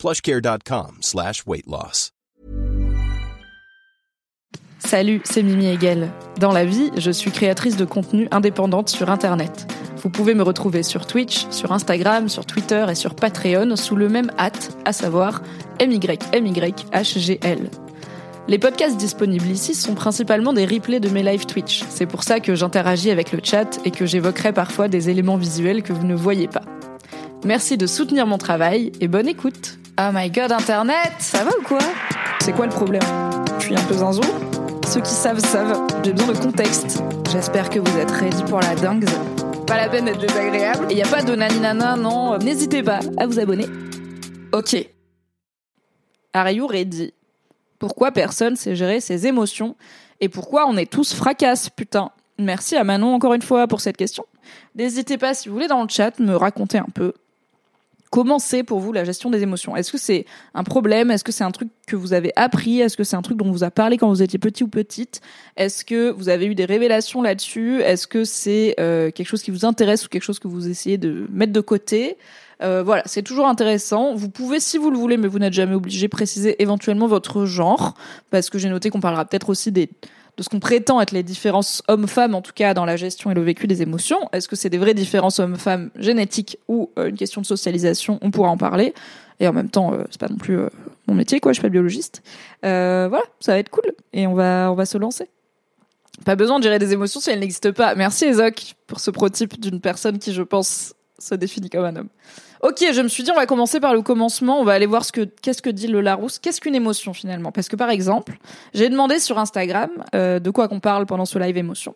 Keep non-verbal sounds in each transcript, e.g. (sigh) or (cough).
plushcare.com slash. Salut, c'est Mimi Hegel. Dans la vie, je suis créatrice de contenu indépendante sur Internet. Vous pouvez me retrouver sur Twitch, sur Instagram, sur Twitter et sur Patreon sous le même hâte, à savoir MYMYHGL. Les podcasts disponibles ici sont principalement des replays de mes live Twitch. C'est pour ça que j'interagis avec le chat et que j'évoquerai parfois des éléments visuels que vous ne voyez pas. Merci de soutenir mon travail et bonne écoute. Oh my god, Internet, ça va ou quoi? C'est quoi le problème? Je suis un peu zinzou Ceux qui savent savent, j'ai besoin de contexte. J'espère que vous êtes ready pour la dingue. Pas la peine d'être désagréable. Et y a pas de naninana, non. N'hésitez pas à vous abonner. Ok. Are you ready? Pourquoi personne sait gérer ses émotions? Et pourquoi on est tous fracasses, putain? Merci à Manon encore une fois pour cette question. N'hésitez pas si vous voulez dans le chat me raconter un peu comment c'est pour vous la gestion des émotions? Est-ce que c'est un problème? Est-ce que c'est un truc que vous avez appris? Est-ce que c'est un truc dont on vous a parlé quand vous étiez petit ou petite? Est-ce que vous avez eu des révélations là-dessus? Est-ce que c'est euh, quelque chose qui vous intéresse ou quelque chose que vous essayez de mettre de côté? Euh, voilà, c'est toujours intéressant. Vous pouvez, si vous le voulez, mais vous n'êtes jamais obligé, préciser éventuellement votre genre, parce que j'ai noté qu'on parlera peut-être aussi des de ce qu'on prétend être les différences hommes-femmes, en tout cas dans la gestion et le vécu des émotions. Est-ce que c'est des vraies différences hommes-femmes génétiques ou euh, une question de socialisation? On pourra en parler. Et en même temps, euh, c'est pas non plus mon métier, quoi. Je suis pas biologiste. voilà, ça va être cool. Et on va, on va se lancer. Pas besoin de gérer des émotions si elles n'existent pas. Merci Ezok pour ce prototype d'une personne qui, je pense, se définit comme un homme. Ok, je me suis dit, on va commencer par le commencement. On va aller voir ce que qu'est-ce que dit le Larousse. Qu'est-ce qu'une émotion finalement? Parce que par exemple, j'ai demandé sur Instagram euh, de quoi qu'on parle pendant ce live émotion,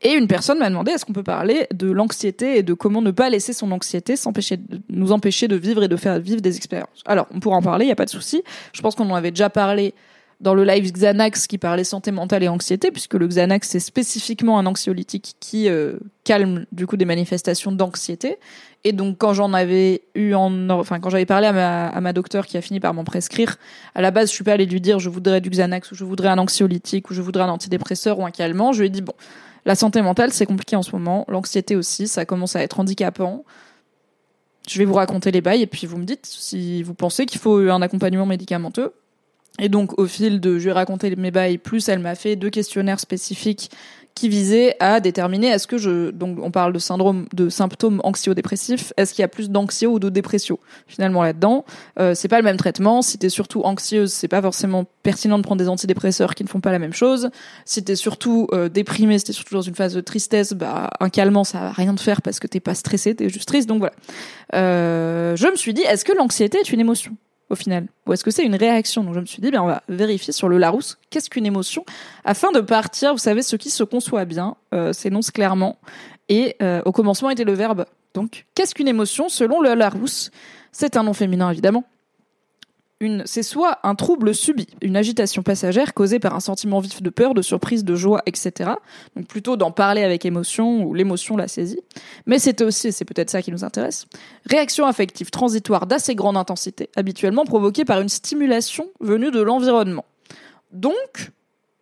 et une personne m'a demandé est-ce qu'on peut parler de l'anxiété et de comment ne pas laisser son anxiété s'empêcher, nous empêcher de vivre et de faire vivre des expériences? Alors, on pourra en parler, il y a pas de souci. Je pense qu'on en avait déjà parlé dans le live Xanax qui parlait santé mentale et anxiété, puisque le Xanax c'est spécifiquement un anxiolytique qui euh, calme du coup des manifestations d'anxiété. Et donc quand j'en avais eu en, enfin quand j'avais parlé à ma, à ma docteur qui a fini par m'en prescrire, à la base je suis pas allée lui dire je voudrais du Xanax ou je voudrais un anxiolytique ou je voudrais un antidépresseur ou un calmant. Je lui ai dit bon, la santé mentale c'est compliqué en ce moment, l'anxiété aussi, ça commence à être handicapant. Je vais vous raconter les bails et puis vous me dites si vous pensez qu'il faut un accompagnement médicamenteux et donc, au fil de, je lui ai raconté mes bails, plus elle m'a fait deux questionnaires spécifiques qui visaient à déterminer est-ce que je, donc on parle de syndrome, de symptômes anxio-dépressifs, est-ce qu'il y a plus d'anxio ou de dépression finalement là-dedans euh, C'est pas le même traitement. Si t'es surtout anxieuse, c'est pas forcément pertinent de prendre des antidépresseurs qui ne font pas la même chose. Si t'es surtout euh, déprimé, si t'es surtout dans une phase de tristesse, bah un calmant ça va rien te faire parce que t'es pas stressé, t'es juste triste. Donc voilà. Euh, je me suis dit est-ce que l'anxiété est une émotion? Au final Ou est-ce que c'est une réaction Donc je me suis dit, bien, on va vérifier sur le Larousse qu'est-ce qu'une émotion afin de partir, vous savez, ce qui se conçoit bien, euh, s'énonce clairement. Et euh, au commencement était le verbe. Donc, qu'est-ce qu'une émotion selon le Larousse C'est un nom féminin, évidemment c'est soit un trouble subi, une agitation passagère causée par un sentiment vif de peur, de surprise, de joie, etc. Donc plutôt d'en parler avec émotion ou l'émotion la saisit. Mais c'est aussi, c'est peut-être ça qui nous intéresse, réaction affective transitoire d'assez grande intensité, habituellement provoquée par une stimulation venue de l'environnement. Donc,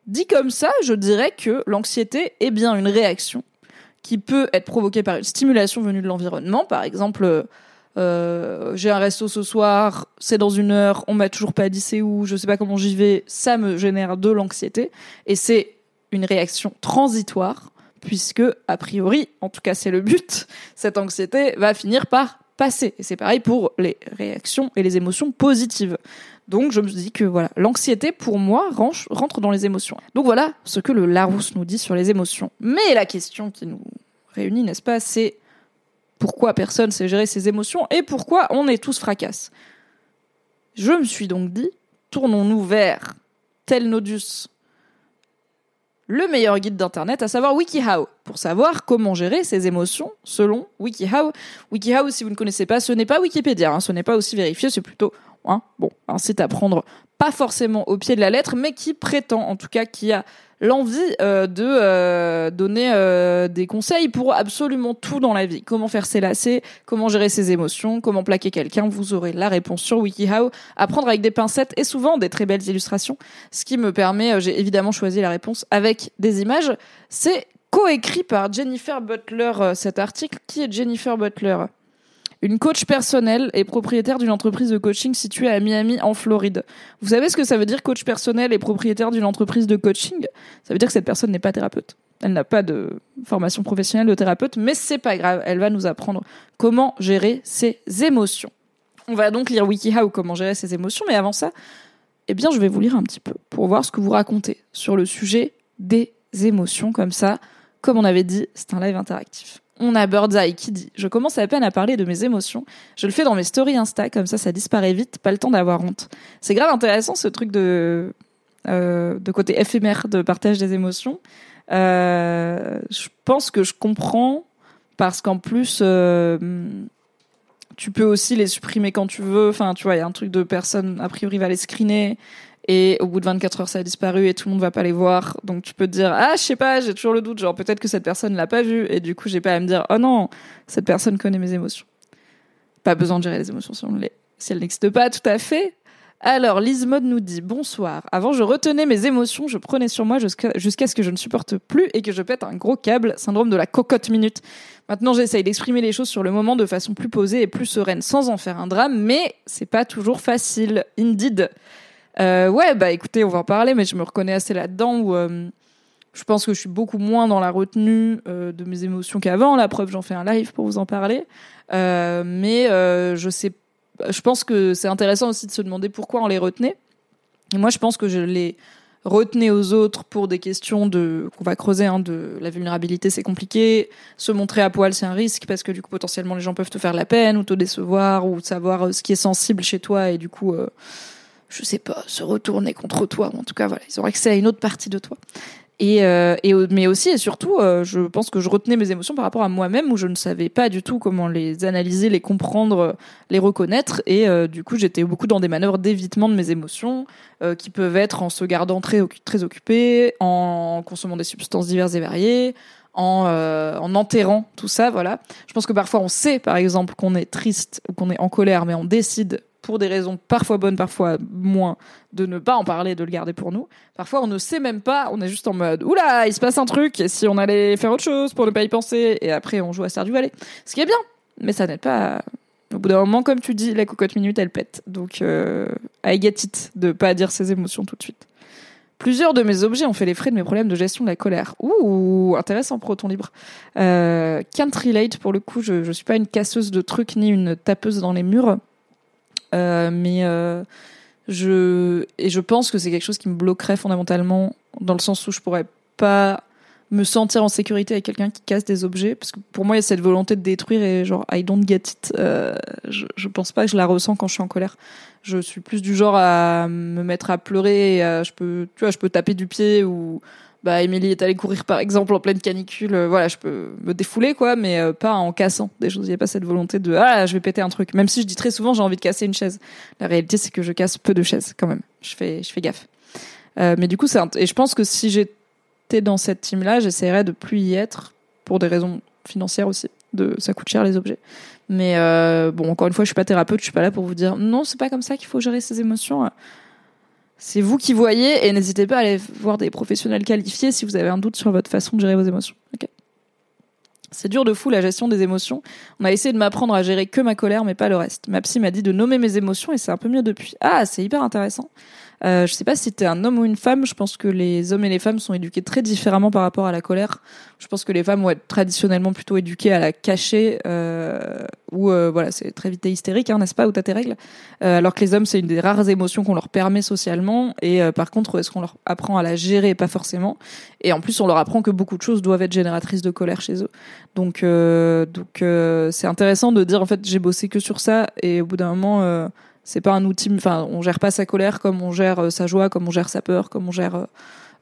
dit comme ça, je dirais que l'anxiété est bien une réaction qui peut être provoquée par une stimulation venue de l'environnement, par exemple euh, j'ai un resto ce soir, c'est dans une heure, on m'a toujours pas dit c'est où, je sais pas comment j'y vais, ça me génère de l'anxiété et c'est une réaction transitoire puisque a priori, en tout cas c'est le but, (laughs) cette anxiété va finir par passer et c'est pareil pour les réactions et les émotions positives. Donc je me dis que voilà, l'anxiété pour moi rentre dans les émotions. Donc voilà ce que le Larousse nous dit sur les émotions. Mais la question qui nous réunit, n'est-ce pas, c'est pourquoi personne sait gérer ses émotions et pourquoi on est tous fracasses. Je me suis donc dit, tournons-nous vers tel Nodus, le meilleur guide d'internet, à savoir WikiHow, pour savoir comment gérer ses émotions selon WikiHow. WikiHow, si vous ne connaissez pas, ce n'est pas Wikipédia, hein, ce n'est pas aussi vérifié, c'est plutôt un site à prendre pas forcément au pied de la lettre, mais qui prétend, en tout cas, qui a l'envie euh, de euh, donner euh, des conseils pour absolument tout dans la vie. Comment faire ses lacets, comment gérer ses émotions, comment plaquer quelqu'un. Vous aurez la réponse sur WikiHow. Apprendre avec des pincettes et souvent des très belles illustrations. Ce qui me permet, j'ai évidemment choisi la réponse avec des images. C'est coécrit par Jennifer Butler cet article. Qui est Jennifer Butler? Une coach personnelle et propriétaire d'une entreprise de coaching située à Miami, en Floride. Vous savez ce que ça veut dire coach personnel et propriétaire d'une entreprise de coaching? Ça veut dire que cette personne n'est pas thérapeute. Elle n'a pas de formation professionnelle de thérapeute, mais c'est pas grave. Elle va nous apprendre comment gérer ses émotions. On va donc lire WikiHow comment gérer ses émotions, mais avant ça, eh bien, je vais vous lire un petit peu pour voir ce que vous racontez sur le sujet des émotions comme ça. Comme on avait dit, c'est un live interactif on a Birdseye qui dit Je commence à peine à parler de mes émotions. Je le fais dans mes stories Insta, comme ça, ça disparaît vite, pas le temps d'avoir honte. C'est grave intéressant ce truc de, euh, de côté éphémère de partage des émotions. Euh, je pense que je comprends parce qu'en plus, euh, tu peux aussi les supprimer quand tu veux. Enfin, tu vois, il y a un truc de personne, a priori, va les screener et au bout de 24 heures ça a disparu et tout le monde va pas les voir donc tu peux te dire ah je sais pas j'ai toujours le doute genre peut-être que cette personne l'a pas vu et du coup j'ai pas à me dire oh non cette personne connaît mes émotions pas besoin de gérer les émotions si, on les... si elles n'existent pas tout à fait alors, Lise Mode nous dit bonsoir. Avant, je retenais mes émotions, je prenais sur moi jusqu'à ce que je ne supporte plus et que je pète un gros câble, syndrome de la cocotte minute. Maintenant, j'essaye d'exprimer les choses sur le moment de façon plus posée et plus sereine, sans en faire un drame, mais c'est pas toujours facile. Indeed. Euh, ouais, bah écoutez, on va en parler, mais je me reconnais assez là-dedans où euh, je pense que je suis beaucoup moins dans la retenue euh, de mes émotions qu'avant. La preuve, j'en fais un live pour vous en parler. Euh, mais euh, je sais, je pense que c'est intéressant aussi de se demander pourquoi on les retenait. Et moi, je pense que je les retenais aux autres pour des questions de qu'on va creuser hein, de la vulnérabilité c'est compliqué se montrer à poil c'est un risque parce que du coup potentiellement les gens peuvent te faire la peine ou te décevoir ou savoir ce qui est sensible chez toi et du coup je sais pas, se retourner contre toi. En tout cas, voilà, ils ont accès à une autre partie de toi. Et, euh, et mais aussi et surtout, euh, je pense que je retenais mes émotions par rapport à moi-même où je ne savais pas du tout comment les analyser, les comprendre, les reconnaître. Et euh, du coup, j'étais beaucoup dans des manœuvres d'évitement de mes émotions qui peuvent être en se gardant très, très occupé, en consommant des substances diverses et variées, en, en enterrant tout ça. Voilà. Je pense que parfois on sait, par exemple, qu'on est triste ou qu'on est en colère, mais on décide pour des raisons parfois bonnes, parfois moins, de ne pas en parler, de le garder pour nous. Parfois, on ne sait même pas, on est juste en mode, oula, il se passe un truc, et si on allait faire autre chose pour ne pas y penser, et après, on joue à Star du Valais. Ce qui est bien, mais ça n'aide pas. Au bout d'un moment, comme tu dis, la cocotte minute, elle pète. Donc, euh, I get it de pas dire ses émotions tout de suite. Plusieurs de mes objets ont fait les frais de mes problèmes de gestion de la colère. Ouh, intéressant pour ton libre. Euh, can't pour le coup. Je, je suis pas une casseuse de trucs ni une tapeuse dans les murs. Euh, mais euh, je et je pense que c'est quelque chose qui me bloquerait fondamentalement dans le sens où je pourrais pas me sentir en sécurité avec quelqu'un qui casse des objets parce que pour moi il y a cette volonté de détruire et genre I don't get it. Euh, je, je pense pas que je la ressens quand je suis en colère. Je suis plus du genre à me mettre à pleurer et je peux tu vois je peux taper du pied ou bah Émilie est allée courir par exemple en pleine canicule, euh, voilà, je peux me défouler quoi, mais euh, pas en cassant des choses. Il n'y a pas cette volonté de ah je vais péter un truc. Même si je dis très souvent j'ai envie de casser une chaise. La réalité c'est que je casse peu de chaises quand même. Je fais je fais gaffe. Euh, mais du coup c'est et je pense que si j'étais dans cette team là, j'essaierais de plus y être pour des raisons financières aussi. De ça coûte cher les objets. Mais bon encore une fois je suis pas thérapeute, je suis pas là pour vous dire non c'est pas comme ça qu'il faut gérer ses émotions c'est vous qui voyez et n'hésitez pas à aller voir des professionnels qualifiés si vous avez un doute sur votre façon de gérer vos émotions. C'est dur de fou la gestion des émotions. On a essayé de m'apprendre à gérer que ma colère mais pas le reste. Ma psy m'a dit de nommer mes émotions et c'est un peu mieux depuis. Ah, c'est hyper intéressant. Euh, je sais pas si t'es un homme ou une femme. Je pense que les hommes et les femmes sont éduqués très différemment par rapport à la colère. Je pense que les femmes vont être traditionnellement plutôt éduquées à la cacher, euh, ou euh, voilà, c'est très vite hystérique, hein, n'est-ce pas, ou t'as tes règles? Euh, alors que les hommes, c'est une des rares émotions qu'on leur permet socialement. Et euh, par contre, est-ce qu'on leur apprend à la gérer? Pas forcément. Et en plus, on leur apprend que beaucoup de choses doivent être génératrices de colère chez eux. Donc, donc c'est intéressant de dire en fait, j'ai bossé que sur ça, et au bout d'un moment c'est pas un outil. Enfin, on gère pas sa colère comme on gère euh, sa joie, comme on gère sa peur, comme on gère euh,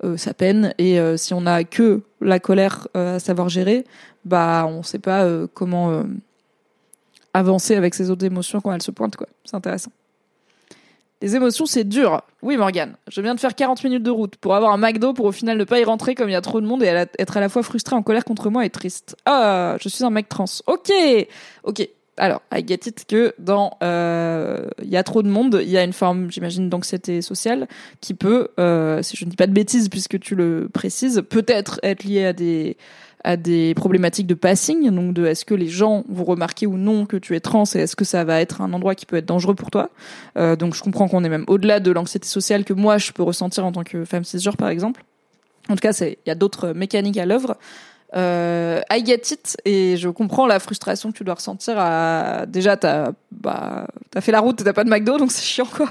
euh, sa peine. Et si on a que la colère à savoir gérer, bah on sait pas comment avancer avec ses autres émotions quand elles se pointent. Quoi. C'est intéressant. Les émotions, c'est dur. Oui, Morgane, je viens de faire 40 minutes de route pour avoir un McDo pour au final ne pas y rentrer comme il y a trop de monde et être à la fois frustré, en colère contre moi et triste. Ah, je suis un mec trans. Ok, ok. Alors, I get it que dans euh, il y a trop de monde, il y a une forme, j'imagine, d'anxiété sociale qui peut, euh, si je ne dis pas de bêtises puisque tu le précises, peut-être être liée à des à des problématiques de passing, donc de est-ce que les gens vont remarquer ou non que tu es trans et est-ce que ça va être un endroit qui peut être dangereux pour toi? Euh, donc je comprends qu'on est même au-delà de l'anxiété sociale que moi je peux ressentir en tant que femme cisgenre par exemple. En tout cas, il y a d'autres mécaniques à l'œuvre. Euh, I get it et je comprends la frustration que tu dois ressentir. À... Déjà, t'as bah, as fait la route, t'as pas de McDo, donc c'est chiant quoi.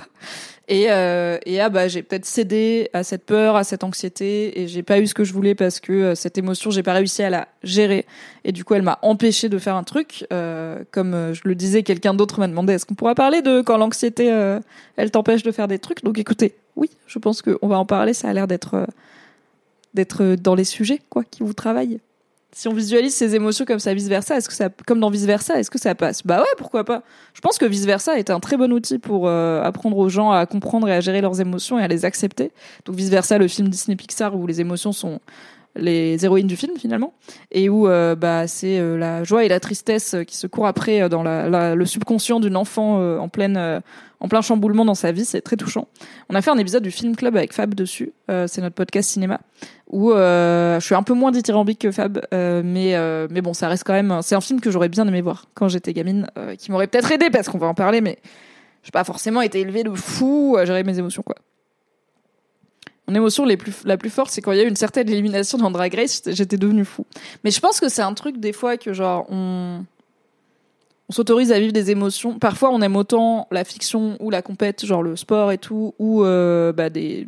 Et, euh, et ah bah j'ai peut-être cédé à cette peur, à cette anxiété, et j'ai pas eu ce que je voulais parce que euh, cette émotion j'ai pas réussi à la gérer, et du coup elle m'a empêché de faire un truc. Euh, comme euh, je le disais, quelqu'un d'autre m'a demandé est-ce qu'on pourra parler de quand l'anxiété euh, elle t'empêche de faire des trucs? Donc écoutez, oui, je pense qu'on va en parler. Ça a l'air d'être d'être dans les sujets quoi qui vous travaillent si on visualise ces émotions comme ça vice versa, est-ce que ça, comme dans vice versa, est-ce que ça passe? Bah ouais, pourquoi pas Je pense que vice versa est un très bon outil pour euh, apprendre aux gens à comprendre et à gérer leurs émotions et à les accepter. Donc vice versa, le film Disney Pixar où les émotions sont les héroïnes du film finalement et où euh, bah c'est euh, la joie et la tristesse qui se courent après dans la, le subconscient d'une enfant en pleine en plein chamboulement dans sa vie, c'est très touchant. On a fait un épisode du Film Club avec Fab dessus, euh, c'est notre podcast cinéma, où euh, je suis un peu moins dithyrambique que Fab, euh, mais mais bon, ça reste quand même, c'est un film que j'aurais bien aimé voir quand j'étais gamine, qui m'aurait peut-être aidé parce qu'on va en parler, mais j'ai pas forcément été élevée de fou à gérer mes émotions quoi. Mon émotion la plus forte, c'est quand il y a eu une certaine élimination dans Drag Race, j'étais devenue fou. Mais je pense que c'est un truc des fois que genre on s'autorise à vivre des émotions. Parfois, on aime autant la fiction ou la compète, genre le sport et tout, ou euh, bah, des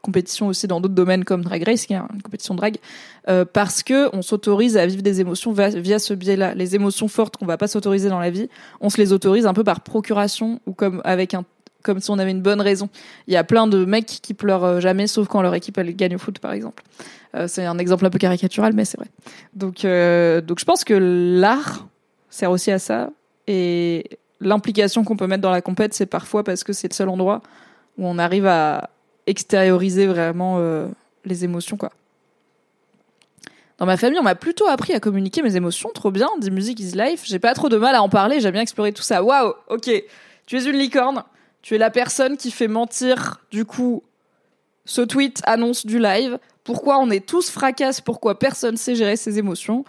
compétitions aussi dans d'autres domaines comme Drag Race, qui est une compétition drag, euh, parce que on s'autorise à vivre des émotions via, ce biais-là. Les émotions fortes qu'on va pas s'autoriser dans la vie, on se les autorise un peu par procuration ou comme avec un comme si on avait une bonne raison. Il y a plein de mecs qui pleurent euh, jamais, sauf quand leur équipe elle gagne au foot, par exemple. c'est un exemple un peu caricatural, mais c'est vrai. Donc, donc je pense que l'art sert aussi à ça. Et l'implication qu'on peut mettre dans la compète, c'est parfois parce que c'est le seul endroit où on arrive à extérioriser vraiment euh, les émotions, quoi. Dans ma famille, on m'a plutôt appris à communiquer mes émotions, trop bien, dit Music is Life. J'ai pas trop de mal à en parler, j'aime bien explorer tout ça. Waouh, ok, tu es une licorne, tu es la personne qui fait mentir, du coup, ce tweet annonce du live. Pourquoi on est tous fracasses, pourquoi personne sait gérer ses émotions?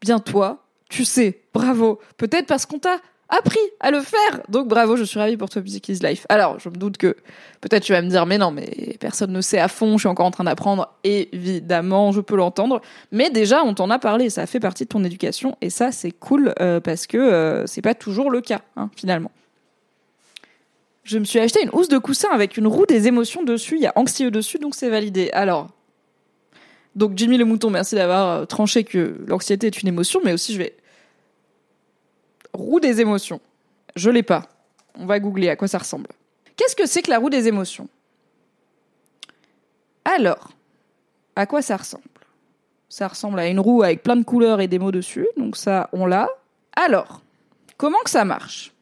Bien toi, tu sais, bravo. Peut-être parce qu'on t'a appris à le faire. Donc bravo, je suis ravie pour toi, Music is Life. Alors, je me doute que peut-être tu vas me dire, mais non, mais personne ne sait à fond, je suis encore en train d'apprendre. Évidemment, je peux l'entendre. Mais déjà, on t'en a parlé, ça fait partie de ton éducation. Et ça, c'est cool euh, parce que euh, c'est pas toujours le cas, hein, finalement. Je me suis acheté une housse de coussin avec une roue des émotions dessus. Il y a anxieux dessus, donc c'est validé. Alors, donc Jimmy le mouton, merci d'avoir euh, tranché que l'anxiété est une émotion, mais aussi je vais roue des émotions. Je l'ai pas. On va googler à quoi ça ressemble. Qu'est-ce que c'est que la roue des émotions? Alors, à quoi ça ressemble? Ça ressemble à une roue avec plein de couleurs et des mots dessus, donc ça on l'a. Alors, comment que ça marche?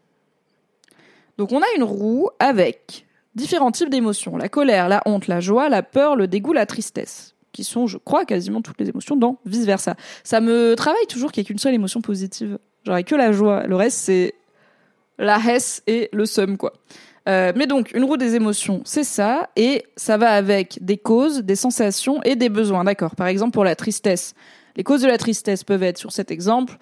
Donc on a une roue avec différents types d'émotions la colère, la honte, la joie, la peur, le dégoût, la tristesse qui sont, je crois, quasiment toutes les émotions dans vice versa. Ça me travaille toujours qu'il n'y ait qu'une seule émotion positive. Genre, que la joie. Le reste, c'est la hesse et le seum, quoi. Euh, mais donc, une roue des émotions, c'est ça, et ça va avec des causes, des sensations et des besoins, d'accord. Par exemple, pour la tristesse, les causes de la tristesse peuvent être, sur cet exemple,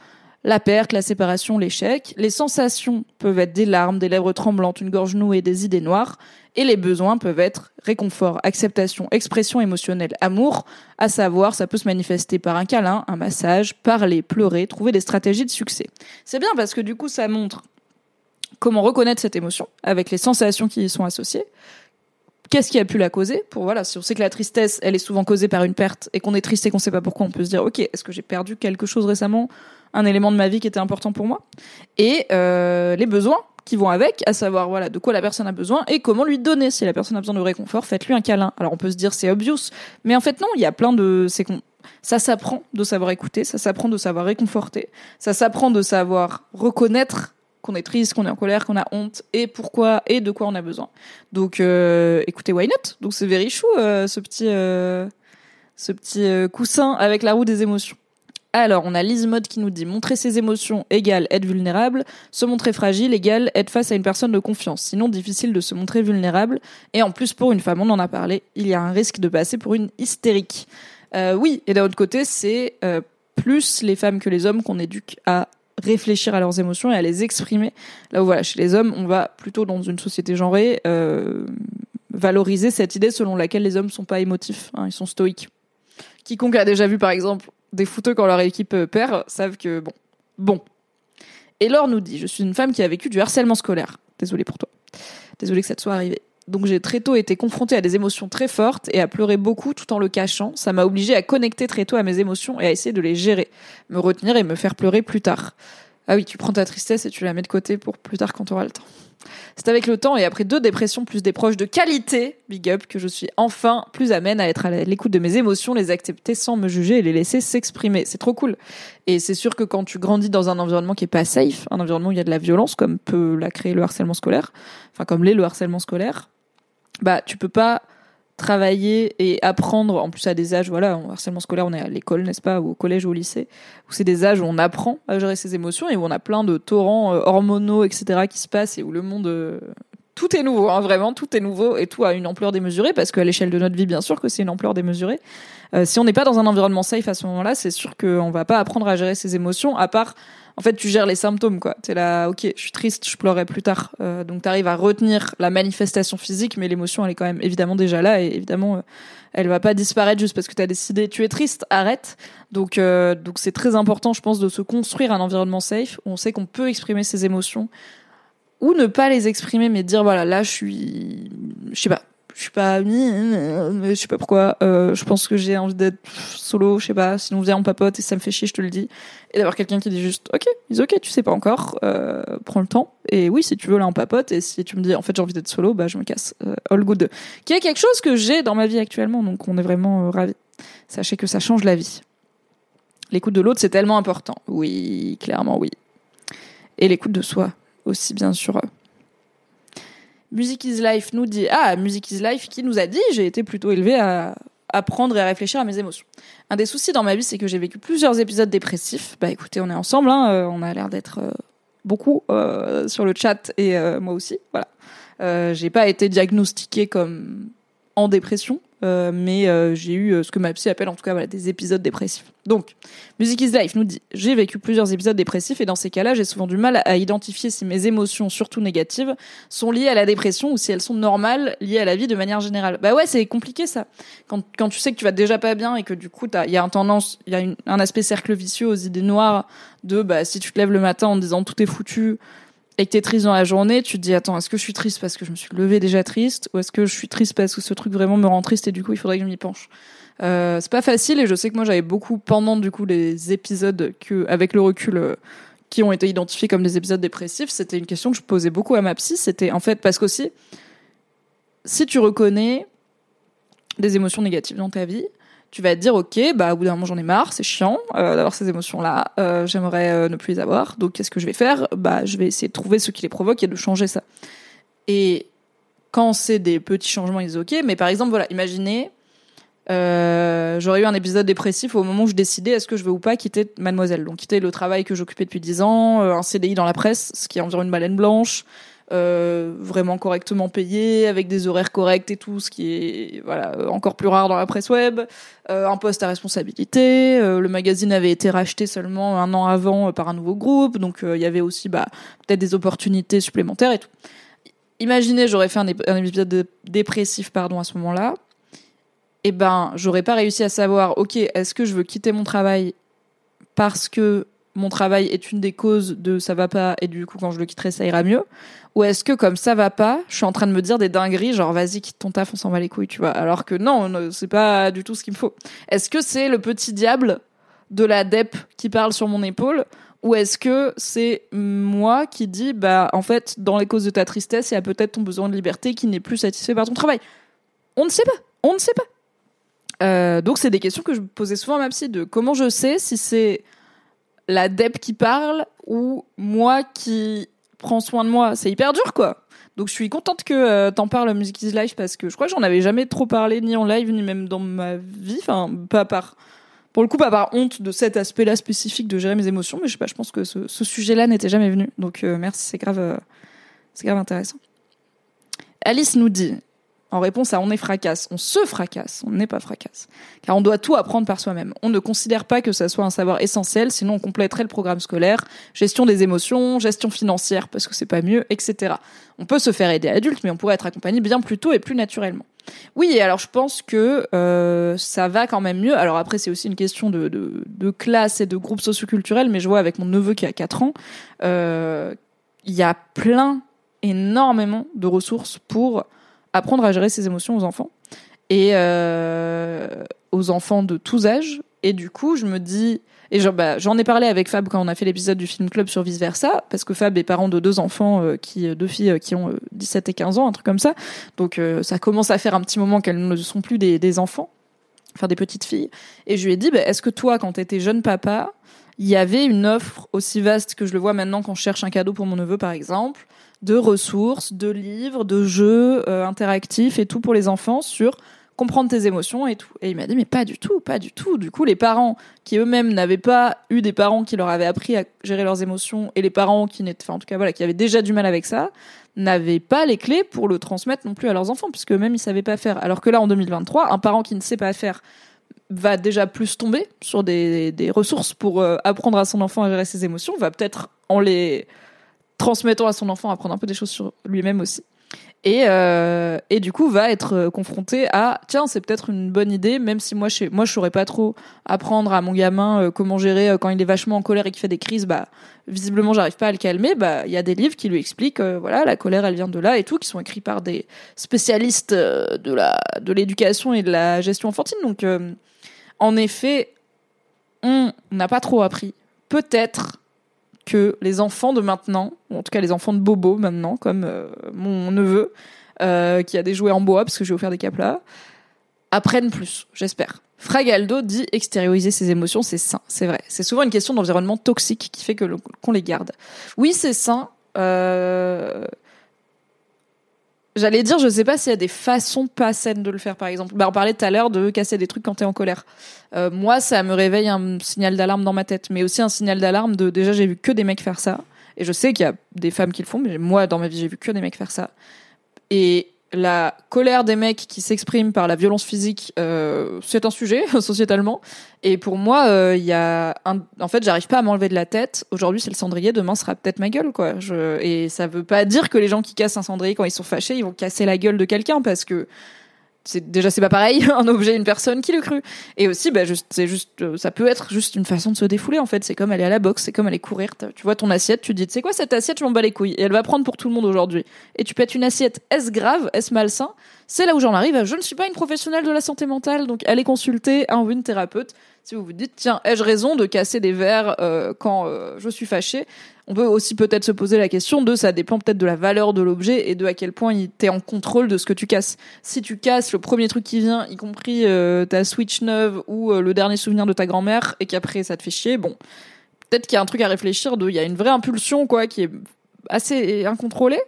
la perte, la séparation, l'échec. Les sensations peuvent être des larmes, des lèvres tremblantes, une gorge nouée, des idées noires. Et les besoins peuvent être réconfort, acceptation, expression émotionnelle, amour, à savoir, ça peut se manifester par un câlin, un massage, parler, pleurer, trouver des stratégies de succès. C'est bien parce que du coup, ça montre comment reconnaître cette émotion avec les sensations qui y sont associées. Qu'est-ce qui a pu la causer Pour voilà, si on sait que la tristesse, elle est souvent causée par une perte et qu'on est triste et qu'on sait pas pourquoi, on peut se dire ok, est-ce que j'ai perdu quelque chose récemment, un élément de ma vie qui était important pour moi Et euh, les besoins, qui vont avec, à savoir voilà de quoi la personne a besoin et comment lui donner. Si la personne a besoin de réconfort, faites-lui un câlin. Alors on peut se dire c'est obvious, mais en fait non, il y a plein de c'est ça s'apprend de savoir écouter, ça s'apprend de savoir réconforter, ça s'apprend de savoir reconnaître qu'on est triste, qu'on est en colère, qu'on a honte, et pourquoi, et de quoi on a besoin. Donc, euh, écoutez, why not? Donc c'est very chou, euh, ce petit, euh, ce petit coussin avec la roue des émotions. Alors, on a Liz Mode qui nous dit montrer ses émotions égale être vulnérable, se montrer fragile égale être face à une personne de confiance. Sinon, difficile de se montrer vulnérable. Et en plus, pour une femme, on en a parlé, il y a un risque de passer pour une hystérique. oui, et d'un autre côté, c'est plus les femmes que les hommes qu'on éduque à réfléchir à leurs émotions et à les exprimer. Là où voilà, chez les hommes, on va plutôt dans une société genrée euh, valoriser cette idée selon laquelle les hommes sont pas émotifs, hein, ils sont stoïques. Quiconque a déjà vu par exemple des footeux quand leur équipe euh, perd savent que bon, bon. Et Laure nous dit, je suis une femme qui a vécu du harcèlement scolaire. Désolée pour toi. Désolée que ça te soit arrivé. Donc j'ai très tôt été confrontée à des émotions très fortes et à pleurer beaucoup tout en le cachant. Ça m'a obligée à connecter très tôt à mes émotions et à essayer de les gérer, me retenir et me faire pleurer plus tard. Ah oui, tu prends ta tristesse et tu la mets de côté pour plus tard quand tu auras le temps. C'est avec le temps et après deux dépressions plus des proches de qualité, big up, que je suis enfin plus amène à être à l'écoute de mes émotions, les accepter sans me juger et les laisser s'exprimer. C'est trop cool. Et c'est sûr que quand tu grandis dans un environnement qui est pas safe, un environnement où il y a de la violence, comme peut la créer le harcèlement scolaire, enfin comme l'est le harcèlement scolaire, bah tu peux pas travailler et apprendre. En plus à des âges voilà en harcèlement scolaire on est à l'école n'est-ce pas ou au collège ou au lycée où c'est des âges où on apprend à gérer ses émotions et où on a plein de torrents euh, hormonaux etc qui se passent et où le monde euh, tout est nouveau hein, vraiment tout est nouveau et tout a une ampleur démesurée parce qu'à l'échelle de notre vie bien sûr que c'est une ampleur démesurée. Euh, si on n'est pas dans un environnement safe à ce moment-là c'est sûr qu'on va pas apprendre à gérer ses émotions à part en fait, tu gères les symptômes, quoi. T'es là, ok, je suis triste, je pleurerai plus tard. Euh, donc, t'arrives à retenir la manifestation physique, mais l'émotion, elle est quand même évidemment déjà là, et évidemment, euh, elle va pas disparaître juste parce que t'as décidé, tu es triste, arrête. Donc, euh, donc c'est très important, je pense, de se construire un environnement safe où on sait qu'on peut exprimer ses émotions ou ne pas les exprimer, mais dire voilà, là, je suis, je sais pas, je suis pas mais je sais pas pourquoi. Euh, je pense que j'ai envie d'être solo je sais pas. Sinon viens on papote et ça me fait chier je te le dis. Et d'avoir quelqu'un qui dit juste ok dis ok tu sais pas encore euh, prends le temps. Et oui si tu veux là on papote. Et si tu me dis en fait j'ai envie d'être solo bah je me casse. Euh, all good. Qui est quelque chose que j'ai dans ma vie actuellement donc on est vraiment ravis. Sachez que ça change la vie. L'écoute de l'autre c'est tellement important. Oui clairement oui. Et l'écoute de soi aussi bien sûr Music is Life nous dit ah Music is Life qui nous a dit j'ai été plutôt élevée à apprendre et à réfléchir à mes émotions. Un des soucis dans ma vie c'est que j'ai vécu plusieurs épisodes dépressifs. Bah écoutez on est ensemble hein, euh, on a l'air d'être euh, beaucoup euh, sur le chat et moi aussi voilà. j'ai pas été diagnostiquée comme en dépression euh, mais euh, j'ai eu euh, ce que ma psy appelle en tout cas des épisodes dépressifs. Donc, Music is Life nous dit j'ai vécu plusieurs épisodes dépressifs et dans ces cas-là, j'ai souvent du mal à identifier si mes émotions, surtout négatives, sont liées à la dépression ou si elles sont normales, liées à la vie de manière générale. Bah ouais, c'est compliqué ça. Quand, quand tu sais que tu vas déjà pas bien et que du coup, il y a un tendance, il y a un aspect cercle vicieux aux idées noires de bah si tu te lèves le matin en disant tout est foutu, et que t'es triste dans la journée, tu te dis attends, est-ce que je suis triste parce que je me suis levée déjà triste ou est-ce que je suis triste parce que ce truc vraiment me rend triste et du coup il faudrait que je m'y penche. Euh, c'est pas facile et je sais que moi j'avais beaucoup pendant du coup les épisodes que avec le recul euh, qui ont été identifiés comme des épisodes dépressifs, c'était une question que je posais beaucoup à ma psy, c'était en fait parce qu'aussi si tu reconnais des émotions négatives dans ta vie, tu vas te dire ok bah au bout d'un moment j'en ai marre c'est chiant euh, d'avoir ces émotions là euh, j'aimerais euh, ne plus les avoir. Donc qu'est-ce que je vais faire? Bah je vais essayer de trouver ce qui les provoque et de changer ça. Et quand c'est des petits changements ils ok mais par exemple voilà imaginez j'aurais eu un épisode dépressif au moment où je décidais est-ce que je veux ou pas quitter Mademoiselle? Donc quitter le travail que j'occupais depuis 10 ans un CDI dans la presse ce qui est environ une baleine blanche euh, vraiment correctement payé, avec des horaires corrects et tout, ce qui est voilà encore plus rare dans la presse web. Euh, un poste à responsabilité. Euh, le magazine avait été racheté seulement un an avant par un nouveau groupe, donc il y avait aussi bah, peut-être des opportunités supplémentaires et tout. Imaginez, j'aurais fait un, un épisode dépressif pardon à ce moment-là. et eh ben, j'aurais pas réussi à savoir, ok, est-ce que je veux quitter mon travail parce que mon travail est une des causes de ça va pas et du coup quand je le quitterai ça ira mieux. Ou est-ce que comme ça va pas je suis en train de me dire des dingueries genre vas-y quitte ton taf on s'en va les couilles tu vois. Alors que non c'est pas du tout ce qu'il me faut. Est-ce que c'est le petit diable de la dep qui parle sur mon épaule ou est-ce que c'est moi qui dis bah en fait dans les causes de ta tristesse il y a peut-être ton besoin de liberté qui n'est plus satisfait par ton travail? On ne sait pas. On ne sait pas. Euh, donc c'est des questions que je posais souvent à ma psy de comment je sais si c'est la qui parle ou moi qui prends soin de moi, c'est hyper dur, quoi. Donc je suis contente que euh, t'en parles Music is Live parce que je crois que j'en avais jamais trop parlé ni en live ni même dans ma vie. Enfin, pas par pour le coup pas par honte de cet aspect-là spécifique de gérer mes émotions, mais je sais pas, je pense que ce, ce sujet-là n'était jamais venu. Donc euh, merci, c'est grave, euh, c'est grave intéressant. Alice nous dit en réponse à on est fracasse, on se fracasse, on n'est pas fracasse. Car on doit tout apprendre par soi-même. On ne considère pas que ça soit un savoir essentiel, sinon on compléterait le programme scolaire, gestion des émotions, gestion financière, parce que c'est pas mieux, etc. On peut se faire aider adulte, mais on pourrait être accompagné bien plus tôt et plus naturellement. Oui, alors je pense que euh, ça va quand même mieux. Alors après, c'est aussi une question de, classe et de groupe socioculturel, mais je vois avec mon neveu qui a 4 ans, euh, il y a plein, énormément de ressources pour apprendre à gérer ses émotions aux enfants et euh, aux enfants de tous âges. Et du coup, je me dis, et bah, j'en ai parlé avec Fab quand on a fait l'épisode du film club sur vice versa, parce que Fab est parent de deux enfants euh, qui, deux filles euh, qui ont 17 et 15 ans, un truc comme ça. Donc ça commence à faire un petit moment qu'elles ne sont plus des, des, enfants, enfin des petites filles. Et je lui ai dit, bah, est-ce que toi, quand t'étais jeune papa, il y avait une offre aussi vaste que je le vois maintenant quand je cherche un cadeau pour mon neveu, par exemple, de ressources, de livres, de jeux euh, interactifs et tout pour les enfants sur comprendre tes émotions et tout. Et il m'a dit mais pas du tout, pas du tout. Du coup, les parents qui eux-mêmes n'avaient pas eu des parents qui leur avaient appris à gérer leurs émotions et les parents qui n'étaient, enfin, en tout cas voilà, qui avaient déjà du mal avec ça, n'avaient pas les clés pour le transmettre non plus à leurs enfants puisque eux-mêmes ils savaient pas faire. Alors que là en 2023, un parent qui ne sait pas faire va déjà plus tomber sur des, des ressources pour euh, apprendre à son enfant à gérer ses émotions, va peut-être en les transmettant à son enfant apprendre un peu des choses sur lui-même aussi. Et, euh, et du coup va être euh, confronté à tiens c'est peut-être une bonne idée même si moi je moi saurais pas trop apprendre à mon gamin euh, comment gérer quand il est vachement en colère et qu'il fait des crises bah visiblement j'arrive pas à le calmer. Bah il y a des livres qui lui expliquent voilà la colère elle vient de là et tout qui sont écrits par des spécialistes de la de l'éducation et de la gestion enfantine. Donc en effet on n'a pas trop appris. Peut-être que les enfants de maintenant, en tout cas les enfants de Bobo maintenant, comme euh, mon neveu, euh, qui a des jouets en bois parce que j'ai offert des caplas, apprennent plus, j'espère. Fragaldo dit extérioriser ses émotions, c'est sain, c'est vrai. C'est souvent une question d'environnement toxique qui fait que qu'on les garde. Oui, c'est sain. Euh, J'allais dire, je sais pas s'il y a des façons pas saines de le faire, par exemple. Bah, on parlait tout à l'heure de casser des trucs quand t'es en colère. Euh, moi, ça me réveille un signal d'alarme dans ma tête, mais aussi un signal d'alarme de déjà j'ai vu que des mecs faire ça, et je sais qu'il y a des femmes qui le font, mais moi dans ma vie j'ai vu que des mecs faire ça. Et la colère des mecs qui s'expriment par la violence physique, euh, c'est un sujet (laughs) sociétalement. Et pour moi, euh, il y a en fait, j'arrive pas à m'enlever de la tête. Aujourd'hui, c'est le cendrier, demain sera peut-être ma gueule, quoi. Je... Et ça veut pas dire que les gens qui cassent un cendrier quand ils sont fâchés, ils vont casser la gueule de quelqu'un parce que c'est déjà c'est pas pareil (laughs) un objet une personne qui le cru et aussi bah juste c'est juste euh, ça peut être juste une façon de se défouler en fait. C'est comme aller à la boxe c'est comme aller courir. Tu vois ton assiette tu dis c'est quoi cette assiette je m'en bats les couilles. Et elle va prendre pour tout le monde aujourd'hui. Et tu pètes une assiette. Est-ce grave? Est-ce malsain? C'est là où j'en arrive je ne suis pas une professionnelle de la santé mentale. Donc allez consulter un ou une thérapeute. Si vous vous dites tiens ai-je raison de casser des verres euh, quand euh, je suis fâché on peut aussi peut-être se poser la question de ça dépend peut-être de la valeur de l'objet et de à quel point il t'es en contrôle de ce que tu casses. Si tu casses le premier truc qui vient, y compris euh, ta Switch neuve ou euh, le dernier souvenir de ta grand-mère et qu'après ça te fait chier, bon, peut-être qu'il y a un truc à réfléchir de il y a une vraie impulsion quoi qui est assez incontrôlée.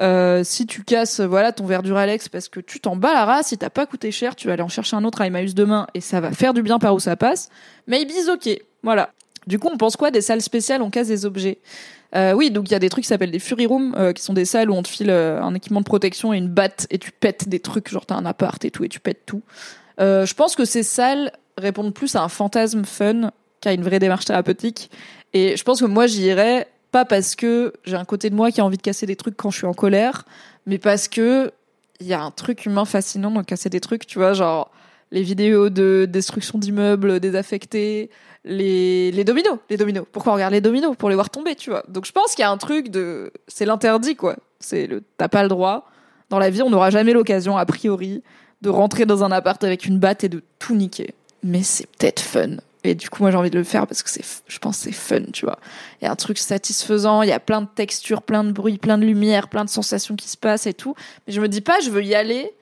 Euh, si tu casses voilà ton verre du Ralex parce que tu t'en bats la race, si t'as pas coûté cher, tu vas aller en chercher un autre à Emmaüs demain et ça va faire du bien par où ça passe. Maybe ok. Voilà. Du coup, on pense quoi des salles spéciales On casse des objets? Euh, oui, donc il y a des trucs qui s'appellent des Fury Rooms, euh, qui sont des salles où on te file euh, un équipement de protection et une batte et tu pètes des trucs, genre t'as un appart et tout et tu pètes tout. Je pense que ces salles répondent plus à un fantasme fun qu'à une vraie démarche thérapeutique. Et je pense que moi j'y irais pas parce que j'ai un côté de moi qui a envie de casser des trucs quand je suis en colère, mais parce que il y a un truc humain fascinant dans casser des trucs, tu vois, genre les vidéos de destruction d'immeubles désaffectés, les, les dominos, les dominos. Pourquoi on regarde les dominos Pour les voir tomber, tu vois. Donc je pense qu'il y a un truc de, c'est l'interdit quoi. C'est le, t'as pas le droit. Dans la vie, on n'aura jamais l'occasion, a priori, de rentrer dans un appart avec une batte et de tout niquer. Mais c'est peut-être fun. Et du coup, moi, j'ai envie de le faire parce que c'est, je pense, c'est fun, tu vois. Il y a un truc satisfaisant, il y a plein de textures, plein de bruits, plein de lumière, plein de sensations qui se passent et tout. Mais je me dis pas, je veux y aller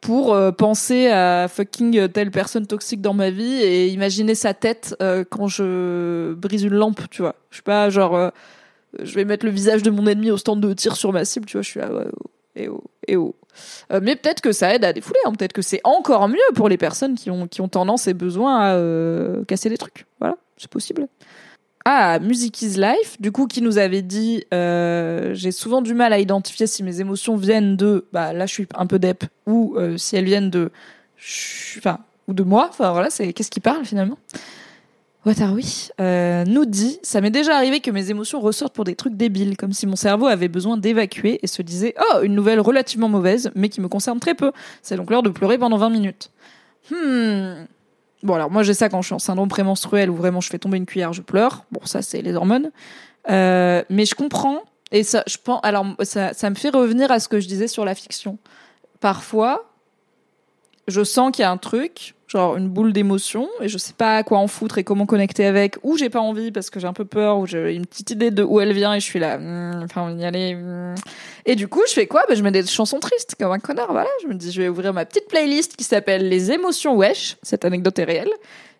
pour euh, penser à fucking telle personne toxique dans ma vie et imaginer sa tête euh, quand je brise une lampe, tu vois. Je sais pas, genre, euh, je vais mettre le visage de mon ennemi au stand de tir sur ma cible, tu vois, je suis là, ouais, oh, et oh, et oh. Mais peut-être que ça aide à défouler, hein. peut-être que c'est encore mieux pour les personnes qui ont, qui ont tendance et besoin à casser des trucs. Voilà, c'est possible. Ah, Music is Life, du coup, qui nous avait dit euh, j'ai souvent du mal à identifier si mes émotions viennent de bah là je suis un peu dep ou euh, si elles viennent de enfin ou de moi. Enfin voilà, c'est qu'est-ce qui parle finalement? Wataroui euh, nous dit ça m'est déjà arrivé que mes émotions ressortent pour des trucs débiles, comme si mon cerveau avait besoin d'évacuer et se disait oh une nouvelle relativement mauvaise, mais qui me concerne très peu. C'est donc l'heure de pleurer pendant 20 minutes. Hmm. Bon alors moi j'ai ça quand je suis en syndrome prémenstruel où vraiment je fais tomber une cuillère, je pleure. Bon ça c'est les hormones. Euh, mais je comprends et ça je pense alors ça ça me fait revenir à ce que je disais sur la fiction. Parfois je sens qu'il y a un truc, genre une boule d'émotion, et je sais pas à quoi en foutre et comment connecter avec, ou j'ai pas envie parce que j'ai un peu peur, ou j'ai une petite idée de où elle vient et je suis là, hmm, enfin on y aller. Hmm. Et du coup, je fais quoi? Ben, Je mets des chansons tristes comme un connard, voilà. Je me dis, je vais ouvrir ma petite playlist qui s'appelle Les émotions wesh, cette anecdote est réelle.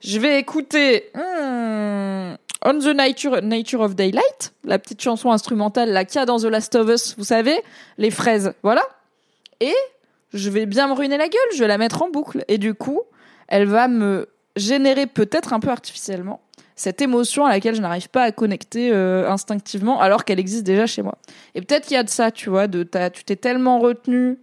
Je vais écouter hmm, On the Nature, Nature of Daylight, la petite chanson instrumentale là qu'il y a dans The Last of Us, vous savez, les fraises, voilà. Et je vais bien me ruiner la gueule, je vais la mettre en boucle. Et du coup, elle va me générer peut-être un peu artificiellement cette émotion à laquelle je n'arrive pas à connecter euh, instinctivement alors qu'elle existe déjà chez moi. Et peut-être qu'il y a de ça, tu vois, de tu t'es tellement retenu,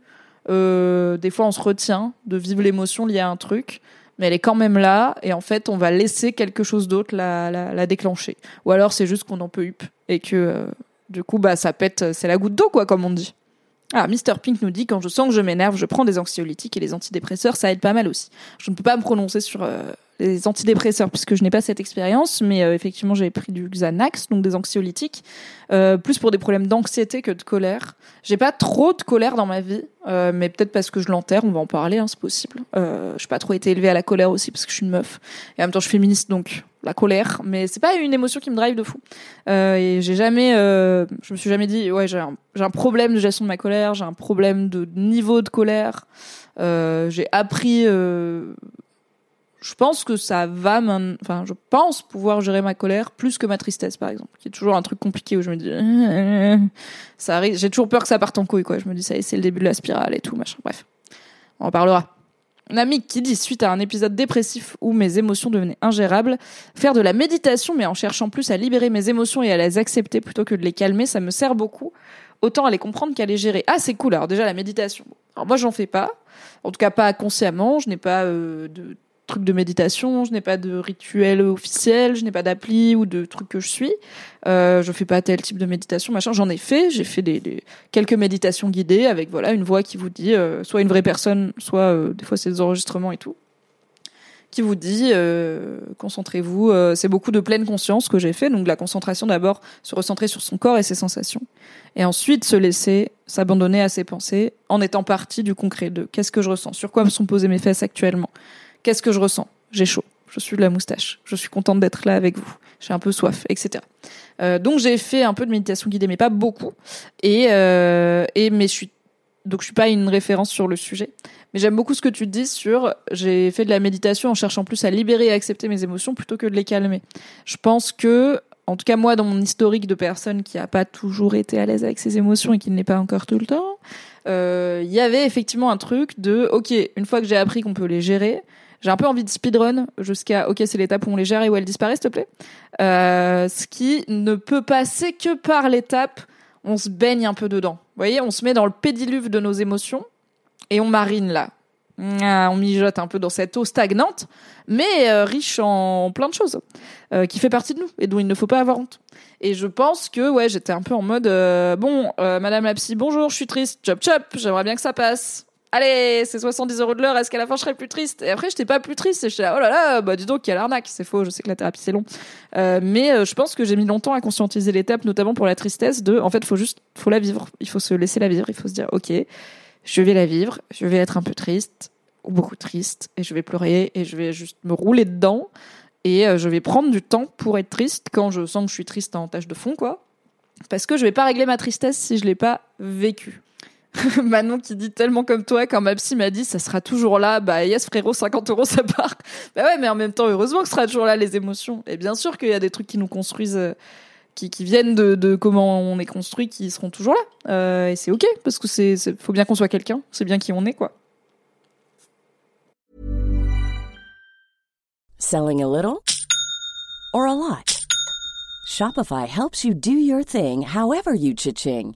euh, des fois on se retient de vivre l'émotion liée à un truc, mais elle est quand même là et en fait on va laisser quelque chose d'autre la, la, déclencher. Ou alors c'est juste qu'on en peut hup et que euh, du coup bah ça pète, c'est la goutte d'eau quoi comme on dit. Ah, Mr. Pink nous dit quand je sens que je m'énerve, je prends des anxiolytiques et les antidépresseurs, ça aide pas mal aussi. Je ne peux pas me prononcer sur euh, les antidépresseurs puisque je n'ai pas cette expérience, mais euh, effectivement j'ai pris du Xanax, donc des anxiolytiques, euh, plus pour des problèmes d'anxiété que de colère. J'ai pas trop de colère dans ma vie, mais peut-être parce que je l'enterre, on va en parler, hein, c'est possible. Euh, j'ai pas trop été élevée à la colère aussi parce que je suis une meuf et en même temps je suis féministe donc la colère, mais c'est pas une émotion qui me drive de fou. Euh, et j'ai jamais, euh, je me suis jamais dit, ouais, j'ai un, j'ai un problème de gestion de ma colère, j'ai un problème de niveau de colère. Euh, j'ai appris, euh, je pense que ça va, enfin, je pense pouvoir gérer ma colère plus que ma tristesse, par exemple, qui est toujours un truc compliqué où je me dis, (laughs) ça arrive, j'ai toujours peur que ça parte en couille, quoi. Je me dis, ça c'est le début de la spirale et tout, machin. Bref, on en parlera. Un ami qui dit, suite à un épisode dépressif où mes émotions devenaient ingérables, faire de la méditation, mais en cherchant plus à libérer mes émotions et à les accepter plutôt que de les calmer, ça me sert beaucoup. Autant à les comprendre qu'à les gérer. Ah, c'est cool. Alors déjà, la méditation. Alors moi, j'en fais pas. En tout cas, pas consciemment. Je n'ai pas euh, de truc de méditation, je n'ai pas de rituel officiel, je n'ai pas d'appli ou de truc que je suis. Euh, je fais pas tel type de méditation, machin. J'en ai fait, j'ai fait des, quelques méditations guidées avec voilà une voix qui vous dit, euh, soit une vraie personne, soit euh, des fois c'est des enregistrements et tout, qui vous dit euh, concentrez-vous. c'est beaucoup de pleine conscience que j'ai fait, donc la concentration d'abord se recentrer sur son corps et ses sensations, et ensuite se laisser s'abandonner à ses pensées en étant partie du concret de qu'est-ce que je ressens, sur quoi me sont posées mes fesses actuellement Qu'est-ce que je ressens? J'ai chaud. Je suis de la moustache. Je suis contente d'être là avec vous. J'ai un peu soif, etc. Euh, donc j'ai fait un peu de méditation guidée, mais pas beaucoup. Et, euh, et mais je suis donc je suis pas une référence sur le sujet. Mais j'aime beaucoup ce que tu dis sur j'ai fait de la méditation en cherchant plus à libérer et accepter mes émotions plutôt que de les calmer. Je pense que en tout cas moi dans mon historique de personne qui a pas toujours été à l'aise avec ses émotions et qui ne l'est pas encore tout le temps, euh, il y avait effectivement un truc de ok une fois que j'ai appris qu'on peut les gérer, j'ai un peu envie de speedrun jusqu'à ok c'est l'étape où on les gère et où elle disparaît s'il te plaît. Euh, ce qui ne peut passer que par l'étape on se baigne un peu dedans. Vous voyez, on se met dans le pédiluve de nos émotions et on marine là. Ah, on mijote un peu dans cette eau stagnante, mais euh, riche en plein de choses, euh, qui fait partie de nous et dont il ne faut pas avoir honte. Et je pense que ouais, j'étais un peu en mode bon, Madame la psy, bonjour, je suis triste, chop chop, j'aimerais bien que ça passe allez, c'est 70 euros de l'heure, est-ce qu'à la fin je serai plus triste Et après, j'étais pas plus triste, et j'étais là, oh là là, bah dis donc, quelle arnaque, c'est faux, je sais que la thérapie c'est long. Euh, mais euh, je pense que j'ai mis longtemps à conscientiser l'étape, notamment pour la tristesse, de, en fait, faut juste, faut la vivre, il faut se laisser la vivre, il faut se dire, ok, je vais la vivre, je vais être un peu triste, ou beaucoup triste, et je vais pleurer, et je vais juste me rouler dedans, et euh, je vais prendre du temps pour être triste quand je sens que je suis triste en tâche de fond, quoi. Parce que je vais pas régler ma tristesse si je l'ai pas vécu. (laughs) Manon qui dit tellement comme toi, quand ma psy m'a dit ça sera toujours là, bah yes frérot, 50 euros ça part. Bah ouais, mais en même temps, heureusement que ce sera toujours là les émotions. Et bien sûr qu'il y a des trucs qui nous construisent, euh, qui, viennent de, comment on est construit, qui seront toujours là. Euh, et c'est ok, parce que c'est, c'est- faut bien qu'on soit quelqu'un, c'est bien qui on est, quoi. Selling a little or a lot? Shopify helps you do your thing however you cha-ching.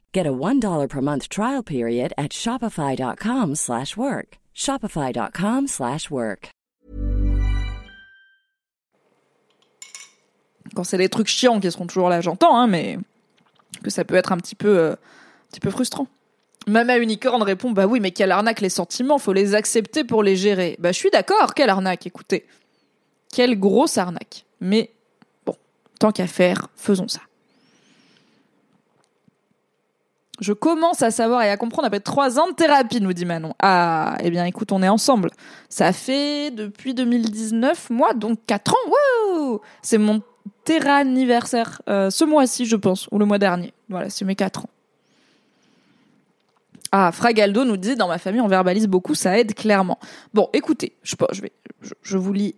Get a $1 per month trial period at shopify.com/work. slash work. shopify.com/work. slash work. Quand c'est des trucs chiants qui seront toujours là, j'entends, hein, mais que ça peut être un petit peu, euh, un petit peu frustrant. Mama Unicorn répond Bah oui, mais quelle arnaque les sentiments, faut les accepter pour les gérer. Bah je suis d'accord, quelle arnaque, écoutez. Quelle grosse arnaque. Mais bon, tant qu'à faire, faisons ça. Je commence à savoir et à comprendre après trois ans de thérapie, nous dit Manon. Ah, eh bien écoute, on est ensemble. Ça fait depuis 2019, moi, donc quatre ans. Wouh C'est mon anniversaire euh, ce mois-ci, je pense, ou le mois dernier. Voilà, c'est mes quatre ans. Ah, Fragaldo nous dit dans ma famille on verbalise beaucoup, ça aide clairement. Bon, écoutez, je, je vais, je vous lis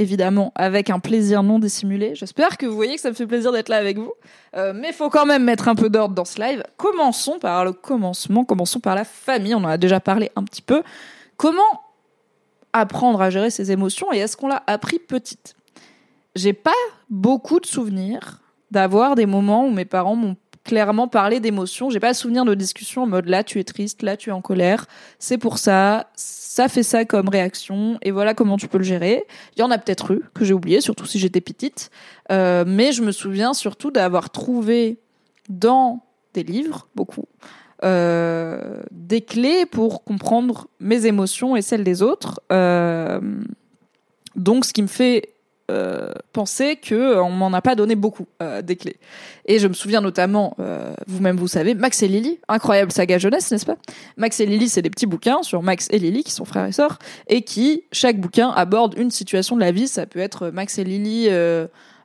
évidemment avec un plaisir non dissimulé. J'espère que vous voyez que ça me fait plaisir d'être là avec vous. Euh, mais il faut quand même mettre un peu d'ordre dans ce live. Commençons par le commencement, commençons par la famille. On en a déjà parlé un petit peu. Comment apprendre à gérer ses émotions et est-ce qu'on l'a appris petite? J'ai pas beaucoup de souvenirs d'avoir des moments où mes parents m'ont clairement parlé d'émotions. J'ai pas souvenir de discussion en mode là tu es triste, là tu es en colère, c'est pour ça, ça fait ça comme réaction et voilà comment tu peux le gérer. Il y en a peut-être eu que j'ai oublié, surtout si j'étais petite, euh, mais je me souviens surtout d'avoir trouvé dans des livres beaucoup euh, des clés pour comprendre mes émotions et celles des autres. Euh, donc ce qui me fait euh, penser que euh, on m'en a pas donné beaucoup euh, des clés. Et je me souviens notamment, vous-même vous savez, Max et Lily, incroyable saga jeunesse, n'est-ce pas? Max et Lily, c'est des petits bouquins sur Max et Lily qui sont frères et sœurs et qui chaque bouquin aborde une situation de la vie. Ça peut être Max et Lily.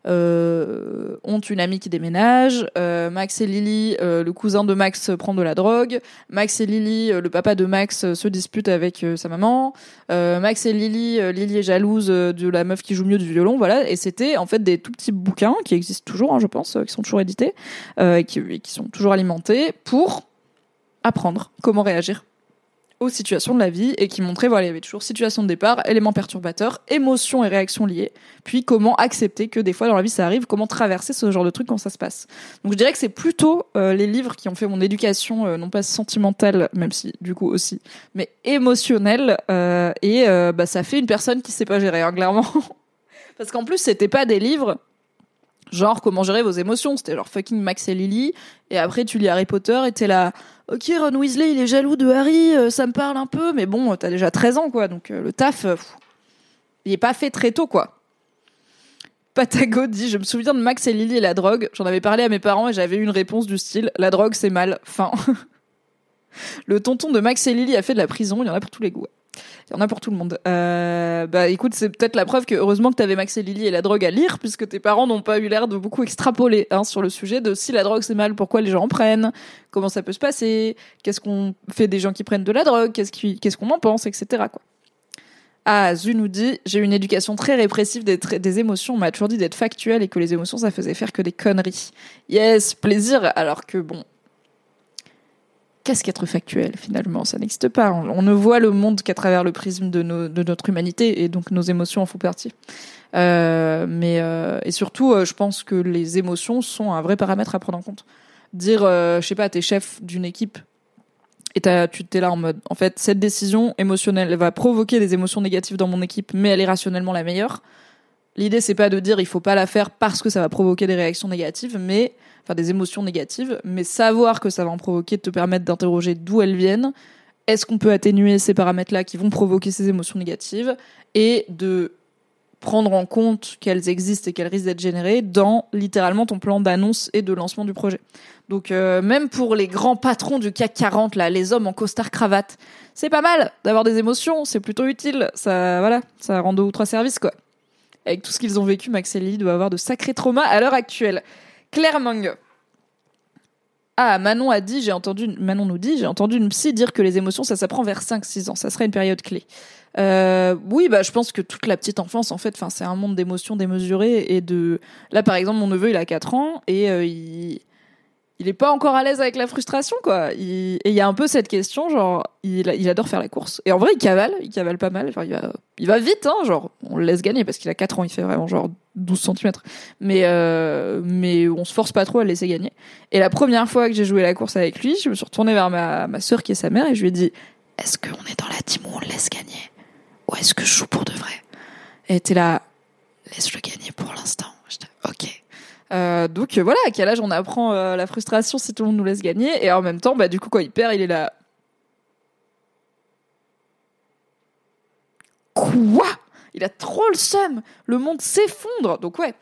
Euh, ont une amie qui déménage. Euh, Max et Lily, euh, le cousin de Max prend de la drogue. Max et Lily, euh, le papa de Max euh, se dispute avec sa maman. Max et Lily, Lily est jalouse de la meuf qui joue mieux du violon. Voilà. Et c'était en fait des tout petits bouquins qui existent toujours, hein, je pense, qui sont toujours édités, qui, qui sont toujours alimentés pour apprendre comment réagir aux situations de la vie et qui montrait voilà il y avait toujours situation de départ éléments perturbateurs émotions et réactions liées. Puis comment accepter que des fois dans la vie ça arrive? Comment traverser ce genre de truc quand ça se passe? Donc je dirais que c'est plutôt euh, les livres qui ont fait mon éducation euh, non pas sentimentale même si du coup aussi mais émotionnelle euh, et bah ça fait une personne qui sait pas gérer hein, clairement. (laughs) Parce qu'en plus c'était pas des livres genre comment gérer vos émotions. C'était genre fucking Max et Lily. Et après tu lis Harry Potter et t'es là ok Ron Weasley il est jaloux de Harry euh, ça me parle un peu mais bon t'as déjà 13 ans quoi. Donc euh, le taf euh, il est pas fait très tôt quoi. Patago dit je me souviens de Max et Lily et la drogue. J'en avais parlé à mes parents et j'avais eu une réponse du style la drogue c'est mal. Fin. (laughs) Le tonton de Max et Lily a fait de la prison il y en a pour tous les goûts il y en a pour tout le monde. Euh, bah écoute, c'est peut-être la preuve que heureusement que t'avais Max et Lily et la drogue à lire, puisque tes parents n'ont pas eu l'air de beaucoup extrapoler hein, sur le sujet de si la drogue c'est mal, pourquoi les gens en prennent, comment ça peut se passer, qu'est-ce qu'on fait des gens qui prennent de la drogue, qu'est-ce qu'on en pense, etc. Ah, Zu nous dit, j'ai une éducation très répressive des, des émotions, on m'a toujours dit d'être factuel et que les émotions ça faisait faire que des conneries. Yes, plaisir, alors que bon, qu'est-ce qu'être factuel finalement? Ça n'existe pas. On, ne voit le monde qu'à travers le prisme de, notre humanité et donc nos émotions en font partie. Euh, mais euh, et surtout, euh, je pense que les émotions sont un vrai paramètre à prendre en compte. Dire, je sais pas, t'es chef d'une équipe et tu t'es là en mode, en fait, cette décision émotionnelle elle va provoquer des émotions négatives dans mon équipe, mais elle est rationnellement la meilleure. L'idée, c'est pas de dire il faut pas la faire parce que ça va provoquer des réactions négatives, mais enfin des émotions négatives, mais savoir que ça va en provoquer te permettre d'interroger d'où elles viennent. Est-ce qu'on peut atténuer ces paramètres-là qui vont provoquer ces émotions négatives et de prendre en compte qu'elles existent et qu'elles risquent d'être générées dans littéralement ton plan d'annonce et de lancement du projet. Donc euh, même pour les grands patrons du CAC 40 là, les hommes en costard cravate, c'est pas mal d'avoir des émotions, c'est plutôt utile. Ça voilà, ça rend deux ou trois services quoi. Avec tout ce qu'ils ont vécu, Max doit avoir de sacrés traumas à l'heure actuelle. Claire Ah, Manon a dit, j'ai entendu, Manon nous dit, j'ai entendu une psy dire que les émotions, ça s'apprend vers 5-6 ans. Ça serait une période clé. Euh, oui, bah, je pense que toute la petite enfance, en fait, c'est un monde d'émotions démesurées et de. Là, par exemple, mon neveu, il a 4 ans et euh, il il est pas encore à l'aise avec la frustration quoi. et il y a un peu cette question genre il, il adore faire la course et en vrai il cavale, il cavale pas mal, genre il va il va vite hein, genre on le laisse gagner parce qu'il a 4 ans, il fait vraiment genre 12 cm. Mais euh, mais on se force pas trop à le laisser gagner. Et la première fois que j'ai joué la course avec lui, je me suis retournée vers ma ma qui est sa mère et je lui ai dit "Est-ce qu'on est dans la team où on le laisse gagner? Ou est-ce que je joue pour de vrai? Et elle était là "Laisse-le gagner pour l'instant." "OK." Euh, donc euh, voilà, à quel âge on apprend euh, la frustration si tout le monde nous laisse gagner? Et en même temps, bah du coup quand il perd, il est là. Quoi? Il a trop le seum. Le monde s'effondre. Donc ouais,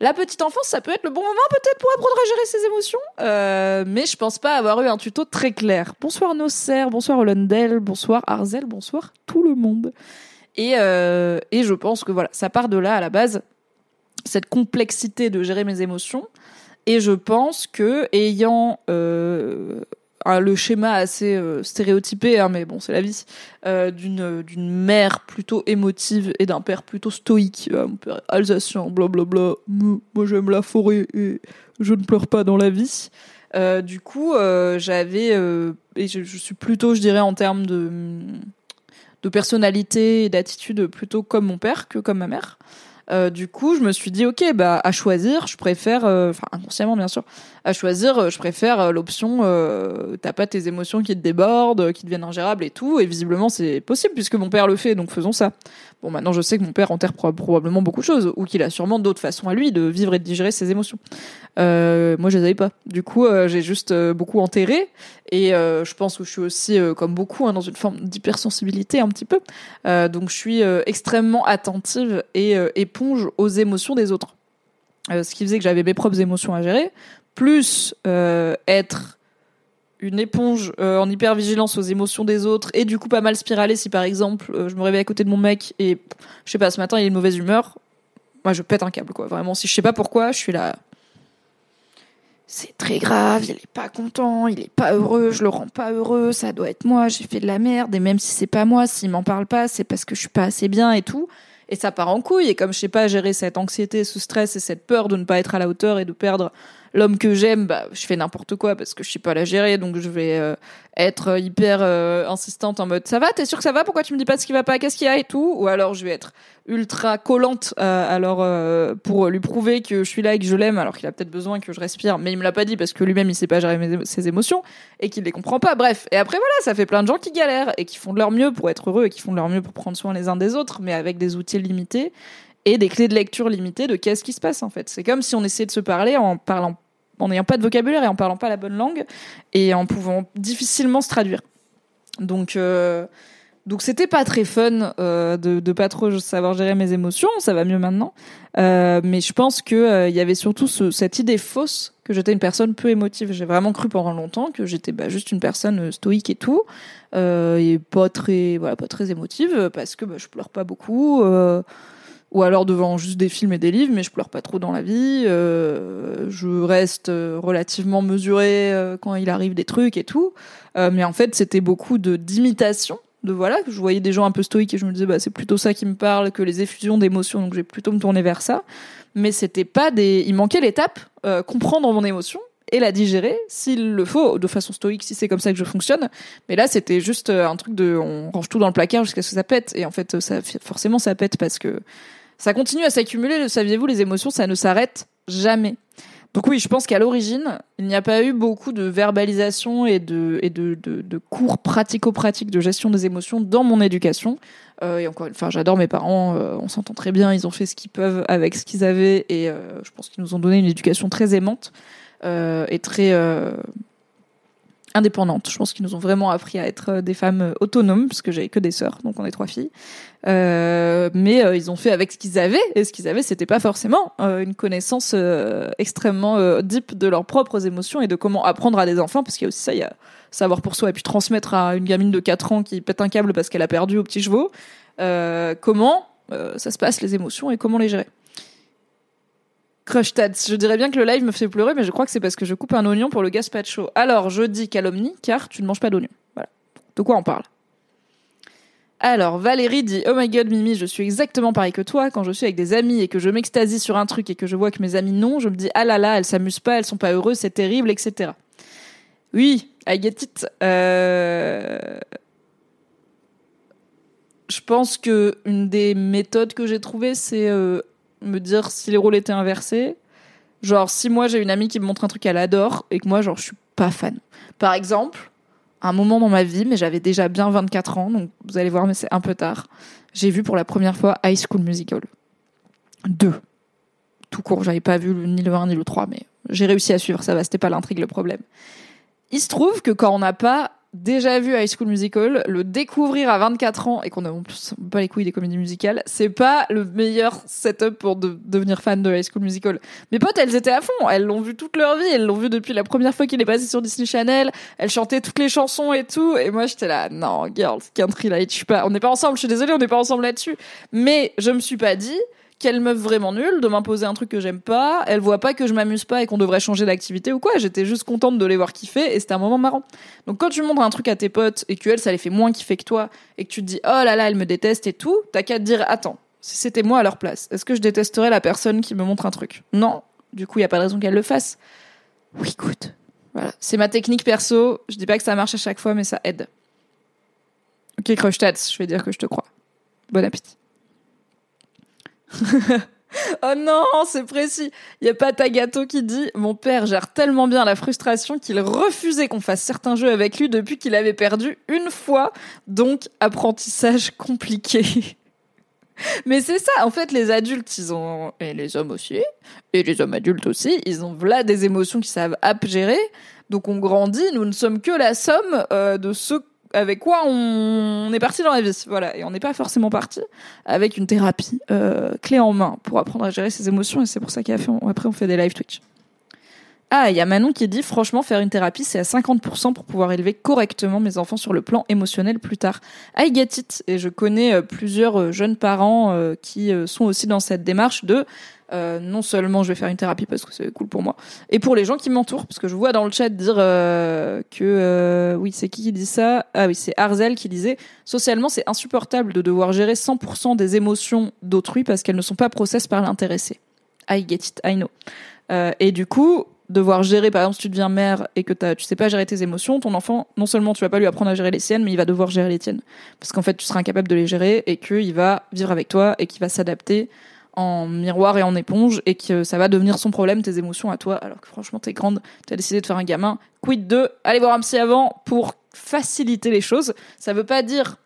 la petite enfance, ça peut être le bon moment peut-être pour apprendre à gérer ses émotions. mais je pense pas avoir eu un tuto très clair. Bonsoir Nosser, bonsoir Hollandel, bonsoir Arzel, bonsoir tout le monde. Et, et je pense que voilà, ça part de là à la base cette complexité de gérer mes émotions. Et je pense que ayant euh, le schéma assez euh, stéréotypé, hein, mais bon, c'est la vie, euh, d'une d'une mère plutôt émotive et d'un père plutôt stoïque, mon père alsacien, blablabla. Moi, j'aime la forêt et je ne pleure pas dans la vie. Du coup, j'avais et je, je, suis plutôt, je dirais, en termes de de personnalité et d'attitude, plutôt comme mon père que comme ma mère. Euh, du coup, je me suis dit, ok, bah à choisir, je préfère, euh, enfin inconsciemment bien sûr, à choisir, euh, je préfère l'option, t'as pas tes émotions qui te débordent, qui deviennent ingérables et tout. Et visiblement, c'est possible puisque mon père le fait, donc faisons ça. Bon, maintenant, je sais que mon père enterre probablement beaucoup de choses, ou qu'il a sûrement d'autres façons à lui de vivre et de digérer ses émotions. Euh, moi, je les avais pas. Du coup, euh, j'ai juste euh, beaucoup enterré, et euh, je pense que je suis aussi, comme beaucoup, hein, dans une forme d'hypersensibilité un petit peu. donc, je suis extrêmement attentive et éponge aux émotions des autres. ce qui faisait que j'avais mes propres émotions à gérer, plus être une éponge euh, en hypervigilance aux émotions des autres et du coup pas mal spiralé si par exemple euh, je me réveille à côté de mon mec et je sais pas ce matin il est de mauvaise humeur moi je pète un câble quoi. Vraiment si je sais pas pourquoi je suis là. C'est très grave il est pas content il est pas heureux je le rends pas heureux ça doit être moi j'ai fait de la merde et même si c'est pas moi s'il m'en parle pas c'est parce que je suis pas assez bien et tout. Et ça part en couille et comme je sais pas gérer cette anxiété ce stress et cette peur de ne pas être à la hauteur et de perdre l'homme que j'aime, bah, je fais n'importe quoi parce que je sais pas la gérer, donc je vais euh, être hyper euh, insistante en mode ça va, t'es sûr que ça va? Pourquoi tu me dis pas ce qui va pas? Qu'est-ce qu'il y a et tout? Ou alors je vais être ultra collante euh, alors pour lui prouver que je suis là et que je l'aime alors qu'il a peut-être besoin que je respire, mais il me l'a pas dit parce que lui-même il sait pas gérer ses émotions et qu'il les comprend pas. Bref, et après voilà, ça fait plein de gens qui galèrent et qui font de leur mieux pour être heureux et qui font de leur mieux pour prendre soin les uns des autres, mais avec des outils limités et des clés de lecture limitées de qu'est-ce qui se passe en fait. C'est comme si on essayait de se parler en parlant en n'ayant pas de vocabulaire et en parlant pas la bonne langue et en pouvant difficilement se traduire. Donc euh, donc c'était pas très fun euh, de, de pas trop savoir gérer mes émotions, ça va mieux maintenant. Euh, mais je pense que euh, il y avait surtout ce, cette idée fausse que j'étais une personne peu émotive. J'ai vraiment cru pendant longtemps que j'étais bah, juste une personne stoïque et tout, et pas très voilà pas très émotive parce que bah, je pleure pas beaucoup. Ou alors devant juste des films et des livres, mais je pleure pas trop dans la vie. Euh, je reste euh, relativement mesurée euh, quand il arrive des trucs et tout. Euh, mais en fait, c'était beaucoup de d'imitation. De voilà, que je voyais des gens un peu stoïques et je me disais bah c'est plutôt ça qui me parle que les effusions d'émotions, donc j'ai plutôt me tourner vers ça. Mais c'était pas des, il manquait l'étape comprendre mon émotion et la digérer s'il le faut de façon stoïque si c'est comme ça que je fonctionne mais là c'était juste un truc de on range tout dans le placard jusqu'à ce que ça pète et en fait ça forcément ça pète parce que ça continue à s'accumuler, le saviez-vous, les émotions, ça ne s'arrête jamais. Donc oui, je pense qu'à l'origine, il n'y a pas eu beaucoup de verbalisation et de, cours pratico-pratiques de gestion des émotions dans mon éducation. Euh, et encore, enfin, j'adore mes parents, euh, on s'entend très bien, ils ont fait ce qu'ils peuvent avec ce qu'ils avaient, et euh, je pense qu'ils nous ont donné une éducation très aimante et très indépendantes. Je pense qu'ils nous ont vraiment appris à être euh, des femmes euh, autonomes, parce que j'avais que des sœurs, donc on est trois filles. Euh, mais euh, ils ont fait avec ce qu'ils avaient, et ce qu'ils avaient, c'était pas forcément une connaissance extrêmement deep de leurs propres émotions et de comment apprendre à des enfants, parce qu'il y a aussi ça, il y a savoir pour soi, et puis transmettre à une gamine de 4 ans qui pète un câble parce qu'elle a perdu au petit chevaux, comment ça se passe les émotions et comment les gérer. Crush Tats. Je dirais bien que le live me fait pleurer, mais je crois que c'est parce que je coupe un oignon pour le gazpacho. Alors, je dis calomnie, car tu ne manges pas d'oignon. Voilà. De quoi on parle? Alors, Valérie dit Oh my god, Mimi, je suis exactement pareil que toi. Quand je suis avec des amis et que je m'extasie sur un truc et que je vois que mes amis non, je me dis Ah là là, elles s'amusent pas, elles sont pas heureuses, c'est terrible, etc. Oui, I get it. Euh... Je pense que une des méthodes que j'ai trouvées, c'est euh, me dire si les rôles étaient inversés. Genre, si moi j'ai une amie qui me montre un truc qu'elle adore et que moi, genre, je suis pas fan. Par exemple, un moment dans ma vie, mais j'avais déjà bien 24 ans, donc vous allez voir, mais c'est un peu tard. J'ai vu pour la première fois High School Musical. Deux. Tout court, j'avais pas vu ni le 1 ni le 3, mais j'ai réussi à suivre, ça va, c'était pas l'intrigue le problème. Il se trouve que quand on n'a pas déjà vu High School Musical, le découvrir à 24 ans et qu'on a en plus pas les couilles des comédies musicales, c'est pas le meilleur setup pour devenir fan de High School Musical. Mes potes, elles étaient à fond, elles l'ont vu toute leur vie, elles l'ont vu depuis la première fois qu'il est passé sur Disney Channel, elles chantaient toutes les chansons et tout, et moi j'étais là, non, girls, country light, je suis pas, on n'est pas ensemble, je suis désolée, on n'est pas ensemble là-dessus. Mais je me suis pas dit, quelle meuf vraiment nulle de m'imposer un truc que j'aime pas. Elle voit pas que je m'amuse pas et qu'on devrait changer d'activité ou quoi. J'étais juste contente de les voir kiffer et c'était un moment marrant. Donc quand tu montres un truc à tes potes et que elle, ça les fait moins kiffer que toi et que tu te dis oh là là, elle me déteste et tout, t'as qu'à te dire attends, si c'était moi à leur place, est-ce que je détesterais la personne qui me montre un truc? Non. Du coup, il y a pas de raison qu'elle le fasse. Oui, écoute. Voilà, c'est ma technique perso. Je dis pas que ça marche à chaque fois, mais ça aide. Ok, crush je vais dire que je te crois. Bon appétit. (laughs) oh non, c'est précis. Il y a pas ta gâteau qui dit Mon père gère tellement bien la frustration qu'il refusait qu'on fasse certains jeux avec lui depuis qu'il avait perdu une fois. Donc, apprentissage (laughs) compliqué. Mais c'est ça, en fait, les adultes, ils ont, et les hommes aussi, et les hommes adultes aussi, ils ont là des émotions qui savent app gérer. Donc on grandit, nous ne sommes que la somme euh, de ceux avec quoi on, est parti dans la vie, voilà, et on n'est pas forcément parti avec une thérapie euh, clé en main pour apprendre à gérer ses émotions, et c'est pour ça qu'après on fait des live Twitch. Ah, il y a Manon qui dit franchement faire une thérapie c'est à 50% pour pouvoir élever correctement mes enfants sur le plan émotionnel plus tard. I get it et je connais euh, plusieurs euh, jeunes parents qui sont aussi dans cette démarche de euh, non seulement je vais faire une thérapie parce que c'est cool pour moi, et pour les gens qui m'entourent, parce que je vois dans le chat dire euh, que euh, oui, c'est qui qui dit ça? Ah oui, c'est Arzel qui disait socialement c'est insupportable de devoir gérer 100% des émotions d'autrui parce qu'elles ne sont pas process par l'intéressé. I get it, I know. et du coup, devoir gérer, par exemple, si tu deviens mère et que tu sais pas gérer tes émotions, ton enfant, non seulement tu vas pas lui apprendre à gérer les siennes, mais il va devoir gérer les tiennes. Parce qu'en fait, tu seras incapable de les gérer et qu'il va vivre avec toi et qu'il va s'adapter en miroir et en éponge et que ça va devenir son problème, tes émotions à toi, alors que franchement t'es grande, t'as décidé de faire un gamin. Quid de aller voir un psy avant pour faciliter les choses? Ça veut pas dire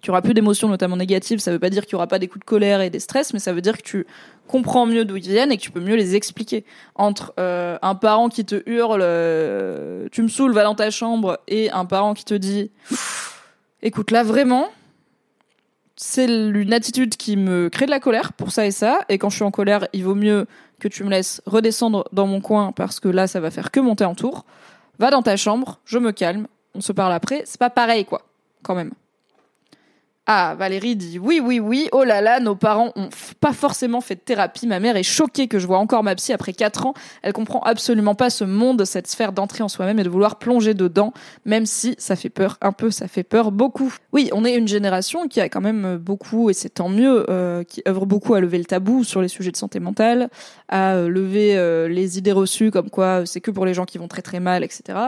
qu'il y aura plus d'émotions, notamment négatives, ça veut pas dire qu'il y aura pas des coups de colère et des stress, mais ça veut dire que tu comprends mieux d'où ils viennent et que tu peux mieux les expliquer. Entre euh, un parent qui te hurle euh, tu me saoules, va dans ta chambre, et un parent qui te dit écoute là vraiment, c'est une attitude qui me crée de la colère pour ça et ça. Et quand je suis en colère, il vaut mieux que tu me laisses redescendre dans mon coin parce que là, ça va faire que monter en tour. Va dans ta chambre, je me calme, on se parle après. C'est pas pareil, quoi, quand même. Ah, Valérie dit oui, oui, oui. Oh là là, nos parents ont pas forcément fait de thérapie. Ma mère est choquée que je vois encore ma psy après 4 ans. Elle comprend absolument pas ce monde, cette sphère d'entrée en soi-même et de vouloir plonger dedans, même si ça fait peur un peu, ça fait peur beaucoup. Oui, on est une génération qui a quand même beaucoup, et c'est tant mieux, euh, qui œuvre beaucoup à lever le tabou sur les sujets de santé mentale, à euh, lever euh, les idées reçues comme quoi c'est que pour les gens qui vont très très mal, etc.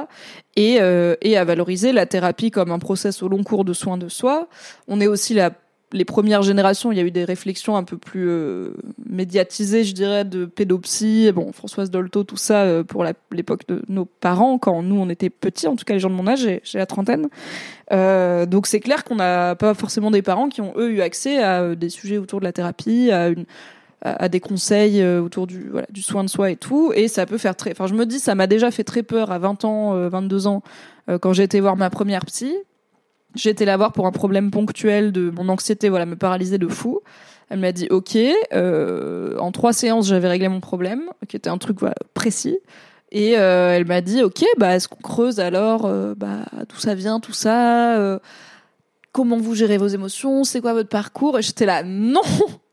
Et, et à valoriser la thérapie comme un process au long cours de soins de soi. On est aussi la, les premières générations, il y a eu des réflexions un peu plus euh, médiatisées, je dirais, de pédopsie. Bon, Françoise Dolto, tout ça euh, pour l'époque de nos parents, quand nous on était petits, en tout cas les gens de mon âge, j'ai la trentaine. Euh, donc c'est clair qu'on n'a pas forcément des parents qui ont eux eu accès à des sujets autour de la thérapie, à une à, des conseils autour du voilà du soin de soi et tout. Et ça peut faire très enfin je me dis ça m'a déjà fait très peur à 20 ans 22 ans quand j'ai été voir ma première psy. J'ai été la voir pour un problème ponctuel de mon anxiété voilà me paralyser de fou. Elle m'a dit ok en trois séances j'avais réglé mon problème qui était un truc précis. Et elle m'a dit ok bah est-ce qu'on creuse alors bah d'où ça vient tout ça comment vous gérez vos émotions, c'est quoi votre parcours? Et j'étais là, non,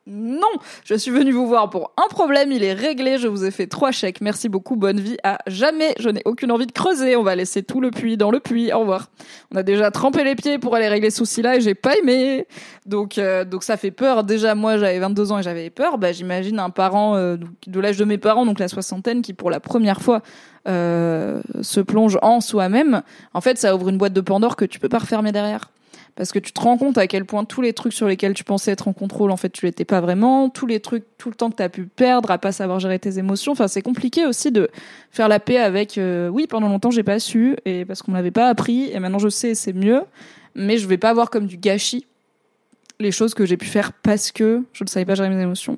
non, je suis venue vous voir pour un problème, il est réglé, je vous ai fait trois chèques, merci beaucoup, bonne vie à jamais, je n'ai aucune envie de creuser, on va laisser tout le puits dans le puits, au revoir. On a déjà trempé les pieds pour aller régler ce souci-là et j'ai pas aimé, donc euh, donc ça fait peur. Déjà moi j'avais 22 ans et j'avais peur, bah j'imagine un parent euh, de l'âge de mes parents, donc la soixantaine, qui pour la première fois euh, se plonge en soi-même. En fait, ça ouvre une boîte de Pandore que tu peux pas refermer derrière parce que tu te rends compte à quel point tous les trucs sur lesquels tu pensais être en contrôle, en fait, tu l'étais pas vraiment. Tous les trucs, tout le temps que tu as pu perdre à pas savoir gérer tes émotions. Enfin, c'est compliqué aussi de faire la paix avec. Euh, oui, pendant longtemps, j'ai pas su et parce qu'on m'avait pas appris et maintenant je sais, c'est mieux. Mais je vais pas voir comme du gâchis les choses que j'ai pu faire parce que je ne savais pas gérer mes émotions,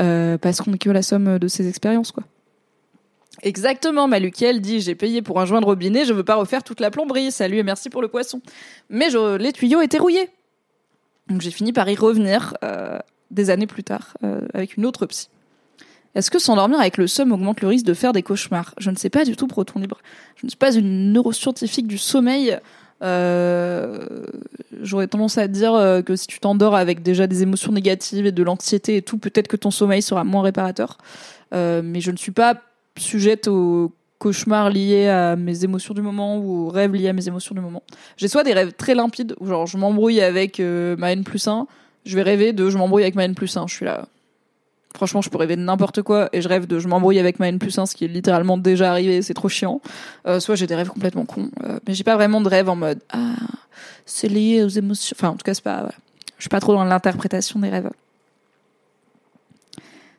euh, parce qu'on est que la somme de ces expériences, quoi. Exactement, Malukiel dit j'ai payé pour un joint de robinet, je veux pas refaire toute la plomberie. Salut et merci pour le poisson. Mais les tuyaux étaient rouillés. Donc j'ai fini par y revenir euh, des années plus tard euh, avec une autre psy. Est-ce que s'endormir avec le somme augmente le risque de faire des cauchemars? Je ne sais pas du tout, Proton Libre. Je ne suis pas une neuroscientifique du sommeil. Euh, J'aurais tendance à dire que si tu t'endors avec déjà des émotions négatives et de l'anxiété et tout, peut-être que ton sommeil sera moins réparateur. Mais je ne suis pas sujette aux cauchemars liés à mes émotions du moment ou aux rêves liés à mes émotions du moment. J'ai soit des rêves très limpides, genre je m'embrouille avec euh, ma N plus 1, je vais rêver de je m'embrouille avec ma N plus 1, je suis là. Franchement, je peux rêver de n'importe quoi et je rêve de je m'embrouille avec ma N plus 1, ce qui est littéralement déjà arrivé, c'est trop chiant. Euh, soit j'ai des rêves complètement cons, euh, mais j'ai pas vraiment de rêve en mode ah, c'est lié aux émotions. Enfin, en tout cas, c'est pas. Je suis pas trop dans l'interprétation des rêves.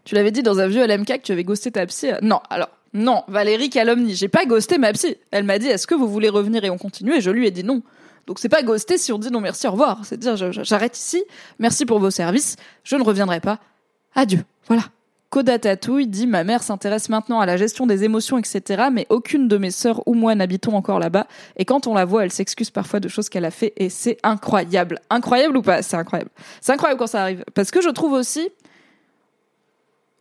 Tu l'avais dit dans un vieux LMK que tu avais ghosté ta psy. Non, alors, non, Valérie calomnie. J'ai pas ghosté ma psy. Elle m'a dit, est-ce que vous voulez revenir et on continue? Et je lui ai dit non. Donc c'est pas ghoster si on dit non merci, au revoir. C'est dire j'arrête ici. Merci pour vos services. Je ne reviendrai pas. Adieu. Voilà. Koda Tatouille dit ma mère s'intéresse maintenant à la gestion des émotions, etc. Mais aucune de mes sœurs ou moi n'habitons encore là-bas. Et quand on la voit, elle s'excuse parfois de choses qu'elle a fait et c'est incroyable. Incroyable ou pas? C'est incroyable. C'est incroyable quand ça arrive. Parce que je trouve aussi,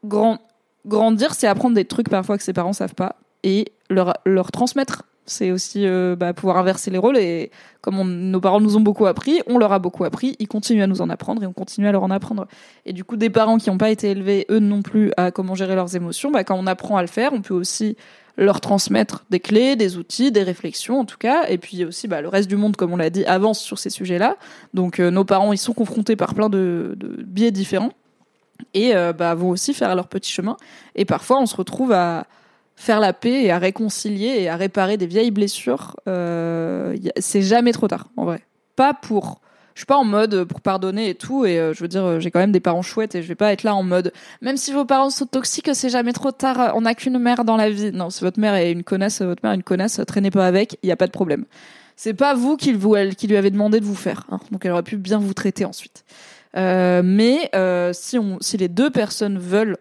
grand, grandir, c'est apprendre des trucs parfois que ses parents savent pas et leur, leur transmettre. C'est aussi euh, bah, pouvoir inverser les rôles et comme nos parents nous ont beaucoup appris, on leur a beaucoup appris, ils continuent à nous en apprendre et on continue à leur en apprendre. Et du coup, des parents qui n'ont pas été élevés, eux non plus, à comment gérer leurs émotions, bah, quand on apprend à le faire, on peut aussi leur transmettre des clés, des outils, des réflexions en tout cas, et puis aussi bah, le reste du monde, comme on l'a dit, avance sur ces sujets-là. Donc euh, nos parents, ils sont confrontés par plein de, de biais différents et euh, bah, vont aussi faire leur petit chemin. Et parfois, on se retrouve à faire la paix et à réconcilier et à réparer des vieilles blessures. Euh, c'est jamais trop tard, en vrai. Pas pour. Je suis pas en mode pour pardonner et tout, et euh, je veux dire, j'ai quand même des parents chouettes et je vais pas être là en mode, même si vos parents sont toxiques, c'est jamais trop tard, on n'a qu'une mère dans la vie. Non, si votre mère est une connasse, votre mère est une connasse, traînez pas avec, il n'y a pas de problème. C'est pas vous qui, qui lui avez demandé de vous faire, hein. donc elle aurait pu bien vous traiter ensuite. Euh, mais euh, si, les deux personnes veulent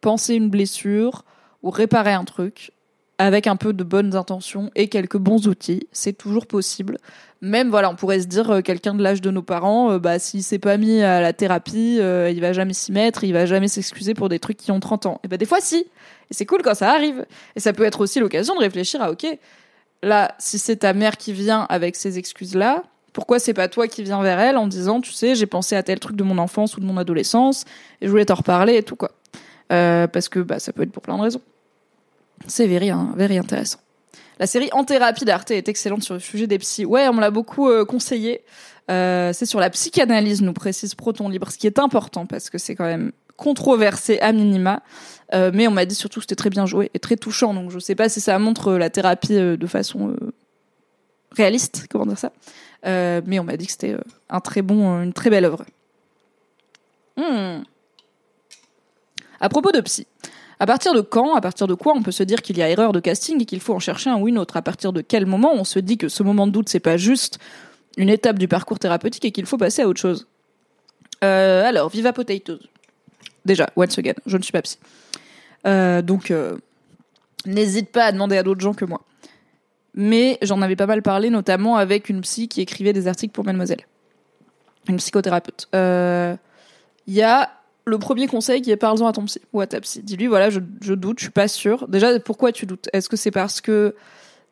penser une blessure ou réparer un truc avec un peu de bonnes intentions et quelques bons outils, c'est toujours possible. Même voilà, on pourrait se dire euh, quelqu'un de l'âge de nos parents, bah s'il s'est pas mis à la thérapie, il va jamais s'y mettre, il va jamais s'excuser pour des trucs qui ont 30 ans. Et bah des fois si. Et c'est cool quand ça arrive. Et ça peut être aussi l'occasion de réfléchir à OK, là si c'est ta mère qui vient avec ces excuses là, pourquoi c'est pas toi qui viens vers elle en disant, tu sais, j'ai pensé à tel truc de mon enfance ou de mon adolescence et je voulais t'en reparler et tout quoi. Euh, parce que bah, ça peut être pour plein de raisons. C'est very, hein, very intéressant. La série En thérapie d'Arte est excellente sur le sujet des psys. Ouais, on me l'a beaucoup euh, conseillé. Euh, c'est sur la psychanalyse, nous précise Proton Libre, ce qui est important parce que c'est quand même controversé à minima. mais on m'a dit surtout que c'était très bien joué et très touchant. Donc je sais pas si ça montre la thérapie de façon réaliste, comment dire ça. Euh, mais on m'a dit que c'était euh, un très bon, une très belle œuvre. Hmm. À propos de psy, à partir de quand, à partir de quoi on peut se dire qu'il y a erreur de casting et qu'il faut en chercher un ou une autre? À partir de quel moment on se dit que ce moment de doute c'est pas juste une étape du parcours thérapeutique et qu'il faut passer à autre chose? Euh, Alors, Viva Potatoes. Déjà, once again, je ne suis pas psy. Euh, donc, euh, n'hésite pas à demander à d'autres gens que moi. Mais j'en avais pas mal parlé, notamment avec une psy qui écrivait des articles pour Mademoiselle. Une psychothérapeute. Il y a le premier conseil qui est parle-en à ton psy ou à ta psy. Dis-lui, voilà, je, je doute, je suis pas sûre. Déjà, pourquoi tu doutes? Est-ce que c'est parce que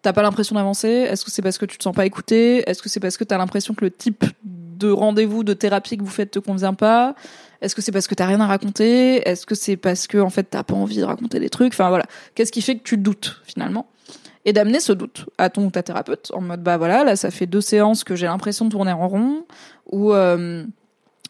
t'as pas l'impression d'avancer? Est-ce que c'est parce que tu te sens pas écouté? Est-ce que c'est parce que t'as l'impression que le type de rendez-vous, de thérapie que vous faites te convient pas? Est-ce que c'est parce que t'as rien à raconter? Est-ce que c'est parce que en fait t'as pas envie de raconter des trucs? Enfin voilà, qu'est-ce qui fait que tu doutes finalement? Et d'amener ce doute à ton ou ta thérapeute en mode bah voilà là ça fait deux séances que j'ai l'impression de tourner en rond ou euh,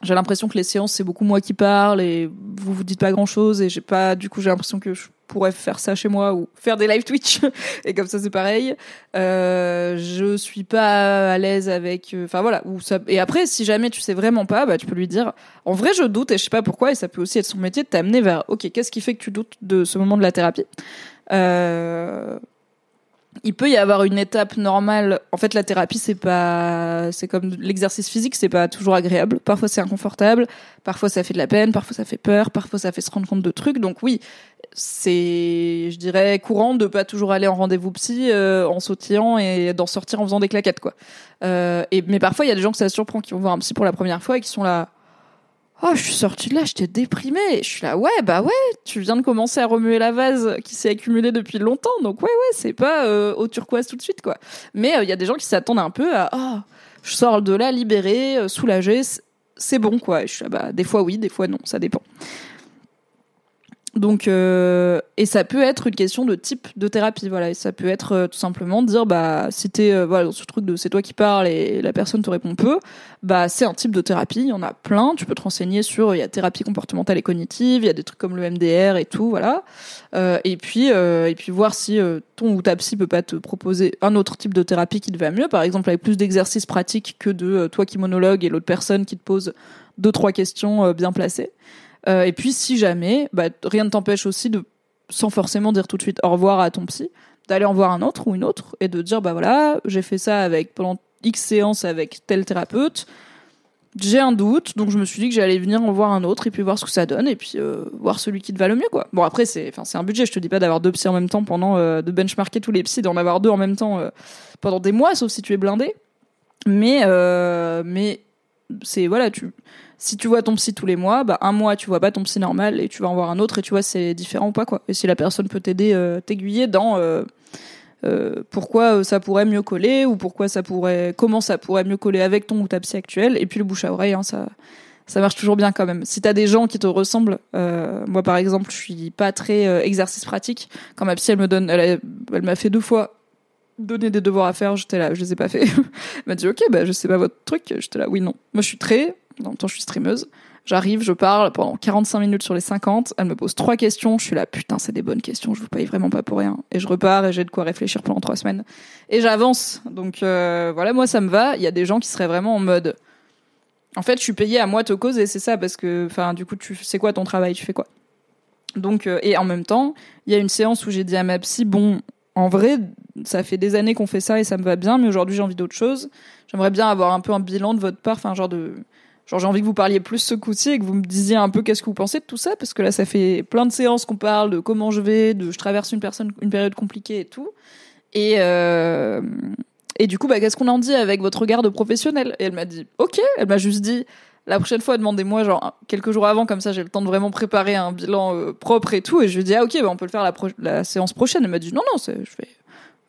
j'ai l'impression que les séances c'est beaucoup moi qui parle et vous vous dites pas grand chose et j'ai pas du coup j'ai l'impression que je pourrais faire ça chez moi ou faire des live Twitch (laughs) et comme ça c'est pareil. Euh, je suis pas à l'aise avec euh, enfin voilà ou ça et après si jamais tu sais vraiment pas bah tu peux lui dire en vrai je doute et je sais pas pourquoi et ça peut aussi être son métier de t'amener vers ok qu'est-ce qui fait que tu doutes de ce moment de la thérapie? Euh, il peut y avoir une étape normale. En fait, la thérapie, c'est pas, c'est comme l'exercice physique, c'est pas toujours agréable. Parfois, c'est inconfortable. Parfois, ça fait de la peine. Parfois, ça fait peur. Parfois, ça fait se rendre compte de trucs. Donc oui, c'est, je dirais, courant de pas toujours aller en rendez-vous psy euh, en sautillant et d'en sortir en faisant des claquettes, quoi. Euh, et mais parfois, il y a des gens que ça surprend qui vont voir un psy pour la première fois et qui sont là Oh, je suis sortie de là, j'étais déprimée. Je suis là, ouais, bah ouais, tu viens de commencer à remuer la vase qui s'est accumulée depuis longtemps. Donc ouais, ouais, c'est pas euh, au turquoise tout de suite, quoi. Mais il euh, y a des gens qui s'attendent un peu à, oh, je sors de là libérée, euh, soulagée, c'est bon, quoi. je suis là, bah, des fois oui, des fois non, ça dépend. Donc euh, et ça peut être une question de type de thérapie, voilà. Et ça peut être euh, tout simplement dire bah si t'es euh, voilà dans ce truc de c'est toi qui parles et la personne te répond peu, bah c'est un type de thérapie. Il y en a plein. Tu peux te renseigner sur il y a thérapie comportementale et cognitive, il y a des trucs comme le MDR et tout, voilà. et puis et puis voir si ton ou ta psy peut pas te proposer un autre type de thérapie qui te va mieux, par exemple avec plus d'exercices pratiques que de toi qui monologue et l'autre personne qui te pose deux trois questions bien placées. Euh, et puis si jamais, bah, rien ne t'empêche aussi de, sans forcément dire tout de suite au revoir à ton psy, d'aller en voir un autre ou une autre et de dire bah voilà, j'ai fait ça avec pendant X séances avec tel thérapeute. J'ai un doute, donc je me suis dit que j'allais venir en voir un autre et puis voir ce que ça donne et puis euh, voir celui qui te va le mieux quoi. Bon après c'est enfin c'est un budget, je te dis pas d'avoir deux psys en même temps pendant euh, de benchmarker tous les psys, d'en avoir deux en même temps pendant des mois sauf si tu es blindé. Mais mais c'est voilà, tu si tu vois ton psy tous les mois, bah un mois tu vois pas ton psy normal et tu vas en voir un autre et tu vois c'est différent ou pas quoi. Et si la personne peut t'aider, euh, t'aiguiller dans euh, euh, pourquoi ça pourrait mieux coller ou pourquoi ça pourrait, comment ça pourrait mieux coller avec ton ou ta psy actuelle. Et puis le bouche à oreille, hein, ça ça marche toujours bien quand même. Si t'as des gens qui te ressemblent, moi par exemple, je suis pas très exercice pratique. Quand ma psy elle me donne, elle, elle m'a fait deux fois donner des devoirs à faire, j'étais là, je les ai pas fait. (laughs) elle m'a dit ok, bah je sais pas votre truc, j'étais là, oui non. Moi je suis très dans le temps, je suis streameuse. J'arrive, je parle pendant 45 minutes sur les 50. Elle me pose trois questions. Je suis là, putain, c'est des bonnes questions. Je vous paye vraiment pas pour rien. Et je repars et j'ai de quoi réfléchir pendant trois semaines. Et j'avance. Donc euh, voilà, moi ça me va. Il y a des gens qui seraient vraiment en mode. En fait, je suis payée à moi te causer, c'est ça, parce que, enfin, du coup, tu sais quoi ton travail, tu fais quoi? Donc, euh, et en même temps, il y a une séance où j'ai dit à ma psy, bon, en vrai, ça fait des années qu'on fait ça et ça me va bien, mais aujourd'hui j'ai envie d'autre chose. J'aimerais bien avoir un peu un bilan de votre part, enfin, genre de Genre j'ai envie que vous parliez plus ce coup-ci et que vous me disiez un peu qu'est-ce que vous pensez de tout ça parce que là ça fait plein de séances qu'on parle de comment je vais, de je traverse une personne une période compliquée et tout. Et euh, et du coup bah qu'est-ce qu'on en dit avec votre regard de professionnel? Et elle m'a dit OK, elle m'a juste dit la prochaine fois demandez-moi genre quelques jours avant comme ça j'ai le temps de vraiment préparer un bilan euh, propre et tout et je lui ai dit ah OK bah on peut le faire la, la séance prochaine. Elle m'a dit non non, je vais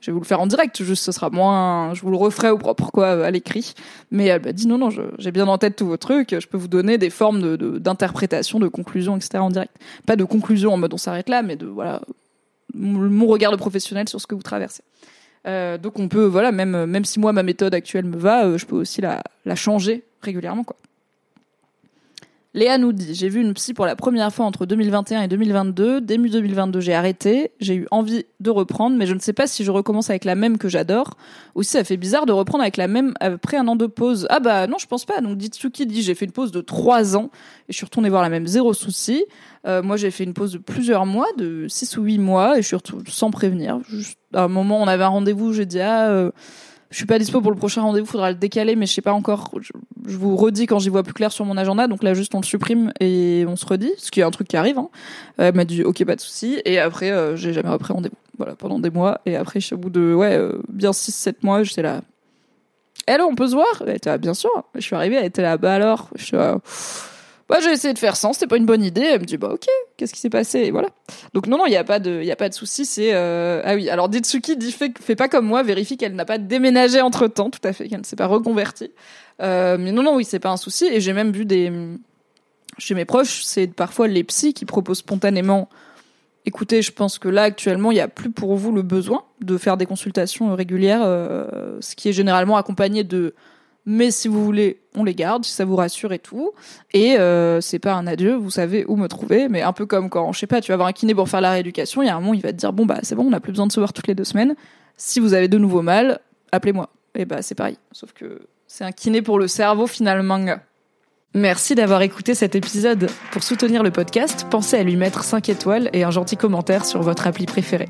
je vais vous le faire en direct, juste ce sera moins, je vous le referai au propre quoi à l'écrit. Mais elle m'a dit non non, j'ai bien en tête tous vos trucs, je peux vous donner des formes de d'interprétation, de, conclusion, etc. en direct. Pas de conclusion en mode on s'arrête là, mais de voilà mon regard de professionnel sur ce que vous traversez. Euh, donc on peut voilà même même si moi ma méthode actuelle me va, euh, je peux aussi la la changer régulièrement quoi. Léa nous dit J'ai vu une psy pour la première fois entre 2021 et 2022. Début 2022, j'ai arrêté. J'ai eu envie de reprendre, mais je ne sais pas si je recommence avec la même que j'adore ou si ça fait bizarre de reprendre avec la même après un an de pause. Ah bah non, je pense pas. Donc Ditsuki dit J'ai fait une pause de trois ans et je suis retournée voir la même zéro souci. Euh, moi, j'ai fait une pause de plusieurs mois, de six ou huit mois, et je suis retournée sans prévenir. Juste, à un moment, on avait un rendez-vous, j'ai dit Ah. Euh, je suis pas dispo pour le prochain rendez-vous, faudra le décaler, mais je sais pas encore. Je, vous redis quand j'y vois plus clair sur mon agenda, donc là juste on le supprime et on se redit, ce qui est un truc qui arrive. Hein. Elle m'a dit ok pas de souci, et après euh, j'ai jamais repris rendez-vous. Voilà pendant des mois, et après au bout de ouais euh, bien 6-7 mois, j'étais là. Hello, on peut se voir? Elle était là, bien sûr. Je suis arrivée, elle était là, bah alors? Je suis là, bah, j'ai essayé de faire sans, c'était pas une bonne idée. Elle me dit, bah, ok, qu'est-ce qui s'est passé? Voilà. Donc, non, non, il n'y a pas de, de souci, c'est, euh... ah oui. Alors, Ditsuki dit, fait, fait pas comme moi, vérifie qu'elle n'a pas déménagé entre temps, tout à fait, qu'elle ne s'est pas reconvertie. Euh, mais non, non, oui, c'est pas un souci. Et j'ai même vu des, chez mes proches, c'est parfois les psys qui proposent spontanément, écoutez, je pense que là, actuellement, il n'y a plus pour vous le besoin de faire des consultations régulières, euh, ce qui est généralement accompagné de, mais si vous voulez, on les garde, si ça vous rassure et tout. Et euh, c'est pas un adieu, vous savez où me trouver, mais un peu comme quand, je sais pas, tu vas voir un kiné pour faire la rééducation, il y a un moment, il va te dire, bon bah c'est bon, on n'a plus besoin de se voir toutes les deux semaines. Si vous avez de nouveaux mal, appelez-moi. Et bah c'est pareil, sauf que c'est un kiné pour le cerveau finalement. Merci d'avoir écouté cet épisode. Pour soutenir le podcast, pensez à lui mettre 5 étoiles et un gentil commentaire sur votre appli préférée.